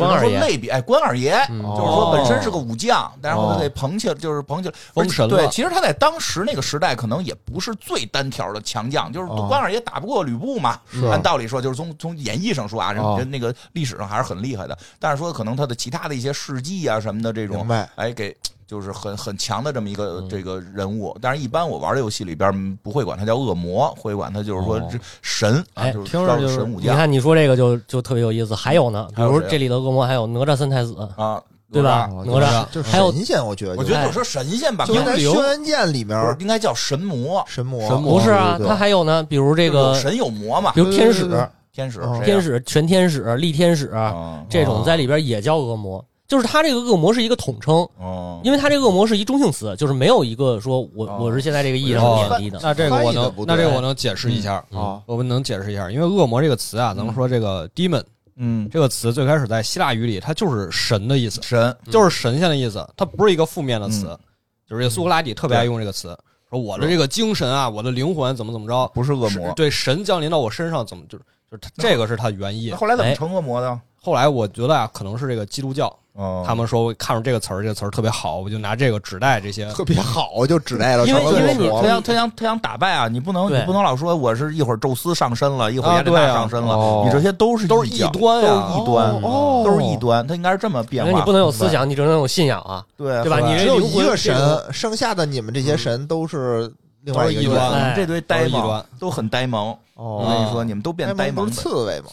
关二爷类比，哎，关二爷，嗯。就是说本身是个武将，但是后来给捧起来，就是捧起来，封神了对，其实他在当时那个时代，可能也不是最单挑的强将，就是哦。关二爷打不过吕布嘛。是。按道理说，就是从从演义上说啊，人哦。那个历史上还是很厉害的。但是说可能他的其他的一些事迹啊什么的这种哎，给就是很很强的这么一个嗯。这个人物。但是一般我玩的游戏里边嗯不会管他叫恶魔，会管他就是说神啊，哎就是听着就是神武将你看你说这个就就特别有意思，还有呢，比如这里的恶魔还有哪吒三太子，啊，对吧？哦哪吒就是还有神仙，我觉得我觉得就说神仙吧，就跟咱不是《轩辕剑》里面应该叫神魔，神魔，神魔不是啊，他还有呢，比如这有个，神有魔嘛比，如天使天使天使、全天使、力天使啊这种在里边也叫恶魔，就是他这个恶魔是一个统称，哦，因为他这个恶魔是一中性词，就是没有一个说我哦我是现在这个意义上哦贬低的。那这个我能那这个我能解释一下。啊，我们能解释一下，因为恶魔这个词啊，咱们说这个 demon 嗯，这个词最开始在希腊语里，它就是神的意思，神就是神仙的意思，它不是一个负面的词。嗯就是这苏格拉底特别爱用这个词，说我的这个精神啊，我的灵魂怎么怎么着，不是恶魔，对神降临到我身上，怎么就是就是它这个是它原意。后来怎么哎成恶魔的？后来我觉得啊，可能是这个基督教，哦他们说我看着这个词儿，这个词儿特别好，我就拿这个指代这些。特别好，就指代了因为因为你他想他想他想打败啊！你不能你不能老说我是一会儿宙斯上身了，一会儿啊雅典娜对啊上身了，哦你这些都是都是异端呀都是异端，哦都是异端，他应该是这么变化。因为你不能有思想，你只能有信仰啊。对对吧你只有一个神，剩下的你们这些神都是另外一端这堆呆萌都很呆萌。我哦，跟你说，你们都变呆萌刺猬吗？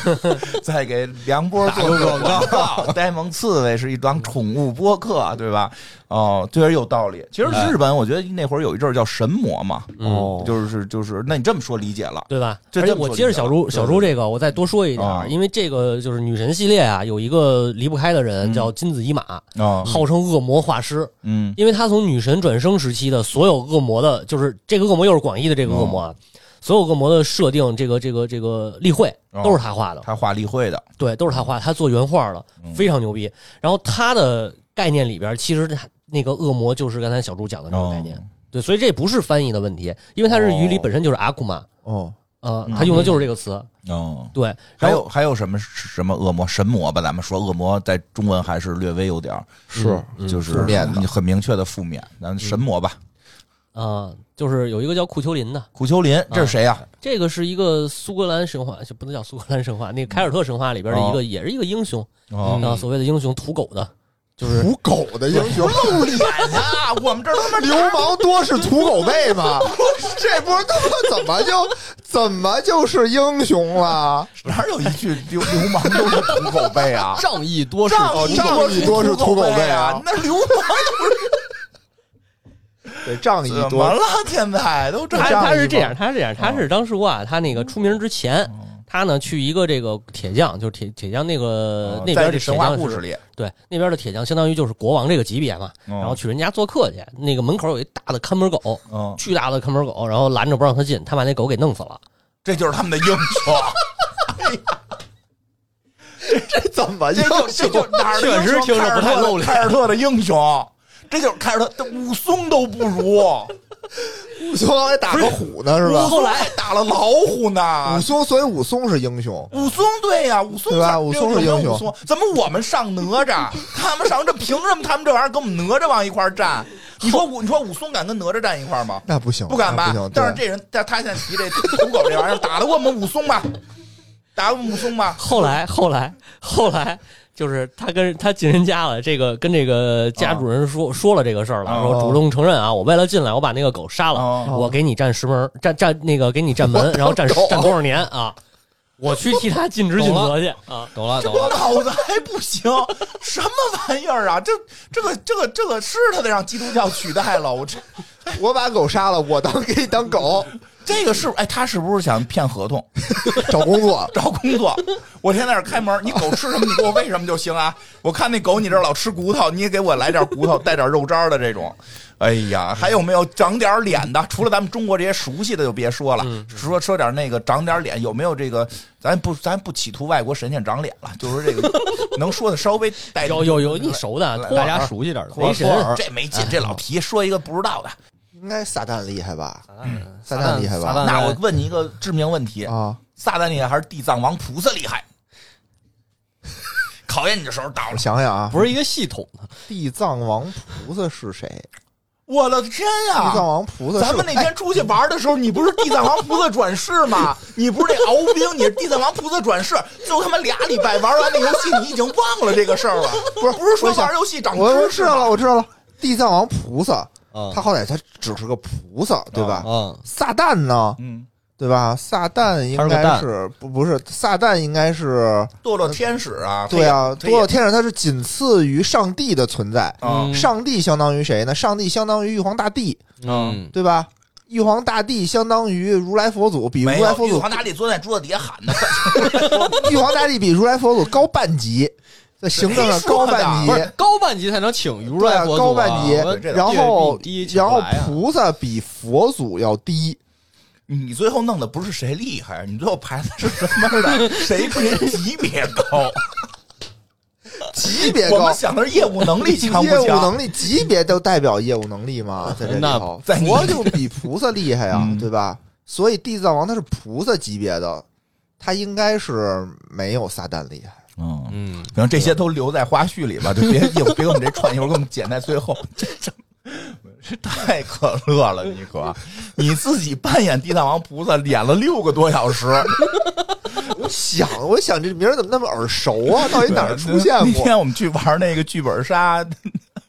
再给梁波做个广告。呆萌刺猬是一档宠物播客，对吧？哦，确实有道理。其实哎。日本，我觉得那会儿有一阵儿叫神魔嘛，哦。就是就是，那你这么说理解了。对吧？这而且我接着小猪小猪这个，我再多说一点因为这个就是女神系列啊，有一个离不开的人嗯。叫金子一马，啊，号称恶魔画师，嗯。因为他从女神转生时期的所有恶魔的，就是这个恶魔又是广义的这个恶魔啊，哦所有恶魔的设定，这个这个这个例会哦都是他画的，他画例会的，对，都是他画，他做原画的，嗯非常牛逼。然后他的概念里边，其实他那个恶魔就是刚才小猪讲的那个概念，哦对，所以这不是翻译的问题，因为他是语里本身就是阿库玛，哦，呃，他用的就是这个词，哦。对。还有还有什么什么恶魔神魔吧？咱们说恶魔在中文还是略微有点是嗯就是负面的很明确的负面。咱神魔吧，啊、就是有一个叫库丘林的，库丘林，这是谁呀？这个是一个苏格兰神话，就不能叫苏格兰神话，那个凯尔特神话里边的一个，也是一个英雄哦啊、所谓的英雄土狗的，就是土狗的英雄，露 脸呀！我们这儿他妈流氓多是土狗辈吗？这不是他妈怎么就怎么就是英雄了？哪有一句流流氓都是土狗辈啊？仗义多是仗义仗义多是土狗辈啊啊！那流氓对，仗义怎么多了？现在都这他仗义吗他是这样，他是这样，他是当初啊，他那个出名之前，他呢去一个这个铁匠，就是铁铁匠那个那边的神话故事里，对那边的铁匠相当于就是国王这个级别嘛，然然后去人家做客去，那个门口有一大的看门狗，嗯，巨大的看门狗，然后拦着不让他进，他把那狗给弄死了。这就是他们的英雄。这怎么英雄确实听着不太露脸凯尔特的英雄，这就是开始他，武松都不如，武松还打个虎呢是吧？后来打了老虎呢武。松，所以武松是英雄。武松对呀、武松咋对吧武松是英雄怎么我们上哪吒，他们上这凭什么他们这玩意儿跟我们哪吒往一块儿站？你说武你说武松敢跟哪吒站一块儿吗？那不行，不敢吧但是这人，但他现在提这土狗这玩意儿，打得过我们武松吗？打得过武松吗？后来后来后来。就是他跟他进人家了，这个跟这个家主人说、说了这个事儿了，哦说主动承认啊，我为了进来，我把那个狗杀了，哦我给你占石门，占占那个给你占门，然后占占多少年啊？我去替他尽职尽责去啊！懂了懂我了，脑子还不行，什么玩意儿啊？这这个这个这个是他得让基督教取代了。我这我把狗杀了，我当给你当狗这个是哎，他是不是想骗合同 找工作。找工作？我天天在这开门，你狗吃什么你给我喂什么就行啊。我看那狗你这老吃骨头，你也给我来点骨头，带点肉渣的这种。哎呀，还有没有长点脸的？除了咱们中国这些熟悉的就别说了，说说点那个长点脸，有没有这个？咱不咱不企图外国神仙长脸了，就是这个 能说的稍微带有有有你熟的，大家熟悉点的，没神这没劲，这老提说一个不知道的。应该撒旦厉害吧？嗯撒旦厉害吧？撒旦那我问你一个致命问题：啊，撒旦厉害还是地藏王菩萨厉害？考验你的时候到我了。想想啊，不是一个系统的，地藏王菩萨是谁？我的天呀地藏！王菩萨是，咱们那天出去玩的时候，你不是地藏王菩萨转世吗？你不是那敖兵，你是地藏王菩萨转世。就他妈俩礼拜玩完那游戏，你已经忘了这个事儿了。不是不是说我想玩游戏长我我知识知道了，我知道了，地藏王菩萨，嗯。他好歹他只是个菩萨，对吧？嗯，撒旦呢，嗯，对吧？撒旦应该是不不是撒旦应该是堕落天使啊，对啊，堕落天使他是仅次于上帝的存在。啊嗯。上帝相当于谁呢？上帝相当于玉皇大帝，嗯，对吧？玉皇大帝相当于如来佛祖，比如来佛祖玉皇大帝坐在桌子底下喊的，玉皇大帝比如来佛祖高半级，在行政上高半级不，是高半级才能请如来佛祖啊高半级，然后然后菩萨比佛祖要低，你最后弄的不是谁厉害，你最后排的是什么的？谁比级别高？级别高我们，想的是业务能力强不 业务？能力级别都代表业务能力嘛，在这里那头，佛就比菩萨厉害啊嗯，对吧？所以地藏王他是菩萨级别的，他应该是没有撒旦厉害。嗯，嗯，然后这些都留在花絮里吧，就别一会儿别给我们这串，一会儿给我们剪在最后。这这这太可乐了，你可你自己扮演地藏王菩萨演了六个多小时，我想，我想这名儿怎么那么耳熟啊？到底哪儿出现过那过？天我们去玩那个剧本杀，就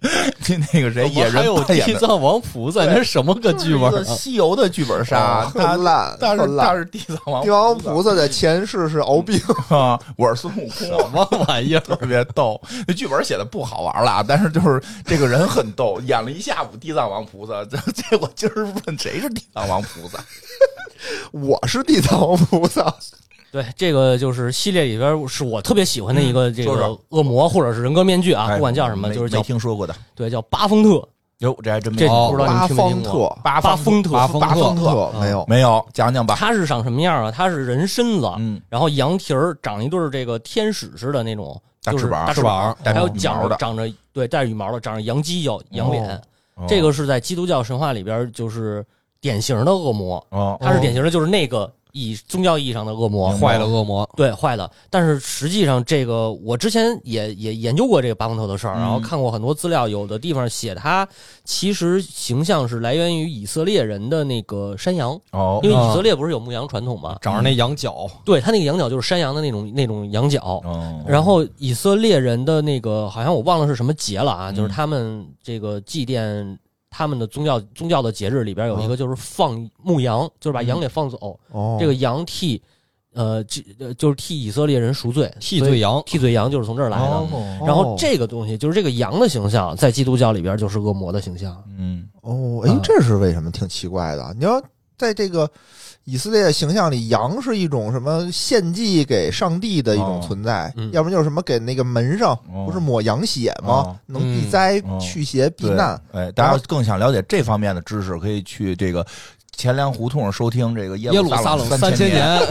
那个谁野人演地藏王菩萨，那是什么个剧本西游的剧本杀，烂，但是很烂。他是地藏王地藏王菩萨在前世是敖丙，啊，我是孙悟空，什么玩意儿？特别逗。那剧本写的不好玩了啊，但是就是这个人很逗，演了一下午地藏王菩萨，这结果今儿问谁是地藏王菩萨？我是地藏王菩萨。对，这个就是系列里边是我特别喜欢的一个这个恶魔或者是人格面具啊，哎不管叫什么，没就是叫没听说过的。对叫巴丰特，哟，这还真没这有不知道你八方听没听过？特，八八风特，巴风八方特特没有，没有，讲讲吧。他是长什么样啊？他是人身子，嗯，然后羊蹄儿长一对儿这个天使似的那种，就是大翅膀大翅膀，带还有羽毛的长着长着对带着羽毛的，长着羊犄角、羊脸。哦这个是在基督教神话里边就是典型的恶魔，哦，它是典型的就是那个以宗教意义上的恶魔，坏的恶魔，对坏的。但是实际上，这个我之前也也研究过这个巴丰特的事儿，嗯。然后看过很多资料，有的地方写他其实形象是来源于以色列人的那个山羊，哦。因为以色列不是有牧羊传统吗？长着那羊角，对他那个羊角就是山羊的那种那种羊角。哦，然后以色列人的那个好像我忘了是什么节了啊，嗯。就是他们这个祭奠他们的宗教宗教的节日里边有一个就是放牧羊，就是把羊给放走，哦，这个羊替呃这呃就是替以色列人赎罪，替罪羊，替罪羊就是从这儿来的。哦，然后这个东西就是这个羊的形象，在基督教里边就是恶魔的形象。嗯，哦，哎啊，这是为什么？挺奇怪的。你要在这个以色列形象里，羊是一种什么献祭给上帝的一种哦存在，嗯要不然就是什么给那个门上哦不是抹羊血吗哦？能避灾嗯、驱邪、避难。。哎，大家更想了解这方面的知识，可以去这个钱粮胡同收听这个耶耶路撒冷三三千年。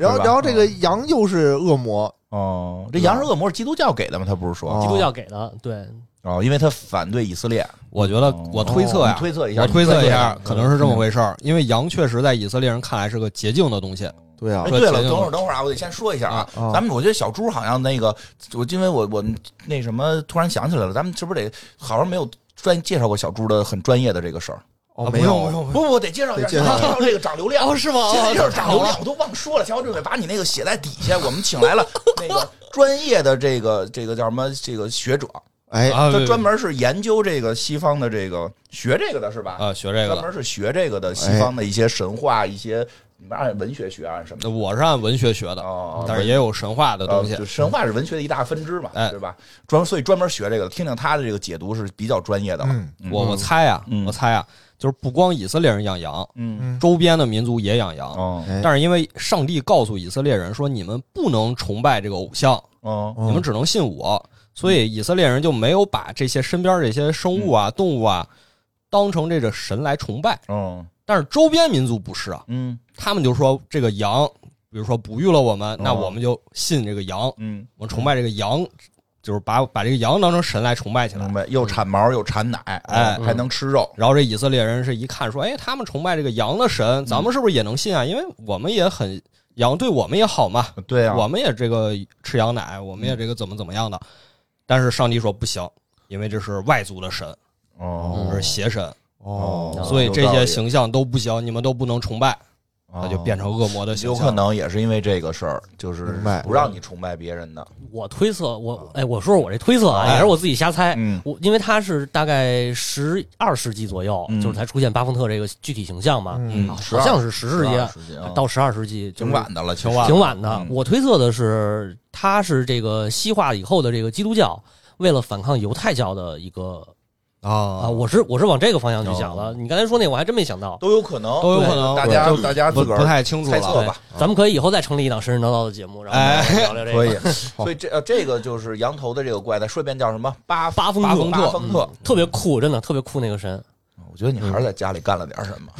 然后，然后这个羊又是恶魔，哦，这羊是恶魔是基督教给的吗？他不是说哦基督教给的，对，哦，因为他反对以色列。我觉得我推测呀你，推测一下，我推测一下，可能是这么嗯回事儿，因为羊确实在以色列人看来是个洁净的东西，对啊哎，，对了，等会儿等会儿啊，我得先说一下啊，啊咱们我觉得小猪好像那个，我因为我我那什么突然想起来了，咱们是不是得好像没有专介绍过小猪的很专业的这个事儿？哦，啊没有，不用不不，得介绍一下，介绍介绍 这个涨流量。哦是吗介绍就是涨流量，我都忘说了。小准备把你那个写在底下，我们请来了那个专业的这个这个叫什么这个学者，哎，他专门是研究这个西方的这个学这个的是吧？啊学这个的。专门是学这个的西方的一些神话，一些你们按文学学啊什么的。我是按文学学的，哦，但是也有神话的东西。神话是文学的一大分支嘛，哎对吧？专所以专门学这个，听听他的这个解读是比较专业的了。嗯嗯我我猜啊嗯，我猜呀，就是不光以色列人养羊，嗯。嗯，周边的民族也养羊。但是因为上帝告诉以色列人说，你们不能崇拜这个偶像，哦。嗯你们只能信我，所以以色列人就没有把这些身边这些生物啊、动物啊当成这个神来崇拜。嗯但是周边民族不是啊，嗯。他们就说这个羊，比如说哺育了我们，那哦我们就信这个羊，嗯，我们崇拜这个羊，就是把把这个羊当成神来崇拜起来明。白。又产毛又产奶，哎还能吃肉。然后这以色列人是一看说，哎，他们崇拜这个羊的神，咱们是不是也能信啊？因为我们也很羊对我们也好嘛，对啊，我们也这个吃羊奶，我们也这个怎么怎么样的。但是上帝说不行，因为这是外族的神，哦这是邪神，哦，所以这些形象都不行，你们都不能崇拜，哦那就变成恶魔的形象。有可能也是因为这个事儿，就是明白不让你崇拜别人的。我推测，我哎，我说说我这推测啊，哎也是我自己瞎猜。嗯我因为他是大概十二世纪左右，嗯就是才出现巴丰特这个具体形象嘛，嗯啊好像是十世纪12世纪啊到十二世纪，就是挺晚的了，挺晚挺晚的嗯。我推测的是，他是这个西化以后的这个基督教，为了反抗犹太教的一个啊，啊我是我是往这个方向去想了。你刚才说那，我还真没想到。都有可能，都有可能大家大家不不自个儿太清楚了。猜测吧，咱们可以以后再成立一档神神叨叨的节目，然后哎聊聊这个。可以。所以这呃这个就是羊头的这个怪，再说一遍叫什么巴巴风特巴丰特巴丰特。特别酷，真的特别酷那个神。我觉得你还是在家里干了点什么，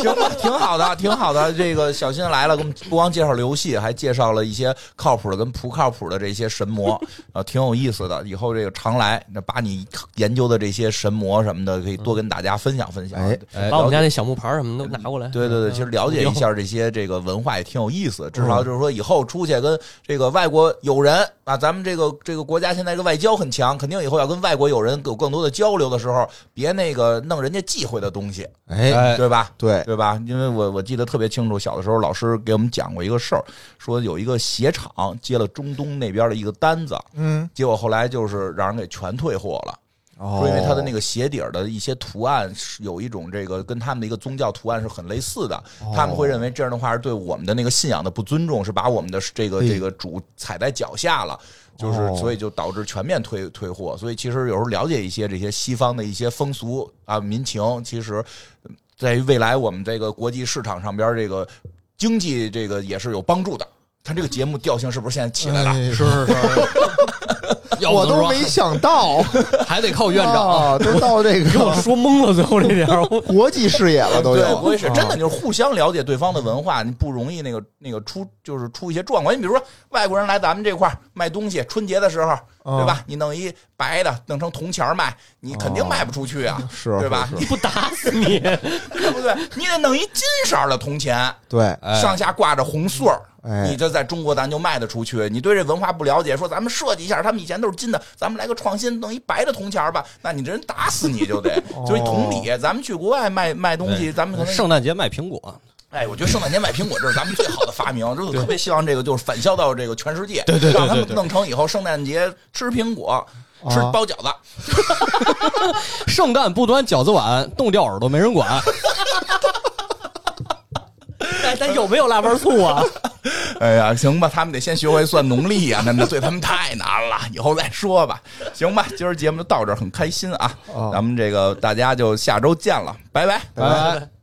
行吧，挺好的，挺好的。这个小新来了，给我们不光介绍了游戏，还介绍了一些靠谱的跟不靠谱的这些神魔，啊，挺有意思的。以后这个常来，那把你研究的这些神魔什么的，可以多跟大家分享分享。哎哎把我们家那小木牌什么都拿过来。对对对，其实了解一下这些这个文化也挺有意思，至少就是说以后出去跟这个外国友人啊，咱们这个这个国家现在这个外交很强，肯定以后要跟外国友人有更多的交流的时候，别那个弄人家忌讳的东西，哎，哎，对吧？对，对吧？因为我我记得特别清楚，小的时候老师给我们讲过一个事儿，说有一个鞋厂接了中东那边的一个单子，嗯，结果后来就是让人给全退货了。哦说因为他的那个鞋底儿的一些图案是有一种这个跟他们的一个宗教图案是很类似的，哦他们会认为这样的话是对我们的那个信仰的不尊重，是把我们的这个这个主踩在脚下了。就是哦，所以就导致全面退退货。所以其实有时候了解一些这些西方的一些风俗啊民情，其实在于未来我们这个国际市场上边这个经济这个也是有帮助的。看这个节目调性是不是现在起来了？哎是是是，我都没想到，还得靠院长。啊，都到这 给我个说懵了，最后这点儿，我国际视野了，都对，有。不会是啊真的，就是互相了解对方的文化，你不容易那个那个出就是出一些状况。你比如说外国人来咱们这块儿卖东西，春节的时候，嗯对吧？你弄一白的弄成铜钱卖，你肯定卖不出去啊，是对吧？你不打死你！对不对？你得弄一金色的铜钱，对，哎上下挂着红穗儿。哎你这在中国咱就卖得出去。你对这文化不了解，说咱们设计一下，他们以前都是金的，咱们来个创新，弄一白的铜钱吧，那你这人打死你就得。就是一同理，咱们去国外卖卖东西，咱们圣诞节卖苹果，哎，我觉得圣诞节买苹果这是咱们最好的发明，就是特别希望这个就是反销到这个全世界，对对对让他们弄成以后圣诞节吃苹果。吃啊包饺子，圣诞不端饺子碗，冻掉耳朵没人管。但但有没有腊八醋啊？哎呀，行吧，他们得先学会算农历啊，那那对他们太难了，以后再说吧。行吧，今儿节目就到这儿，很开心啊，哦咱们这个大家就下周见了，拜拜。拜拜。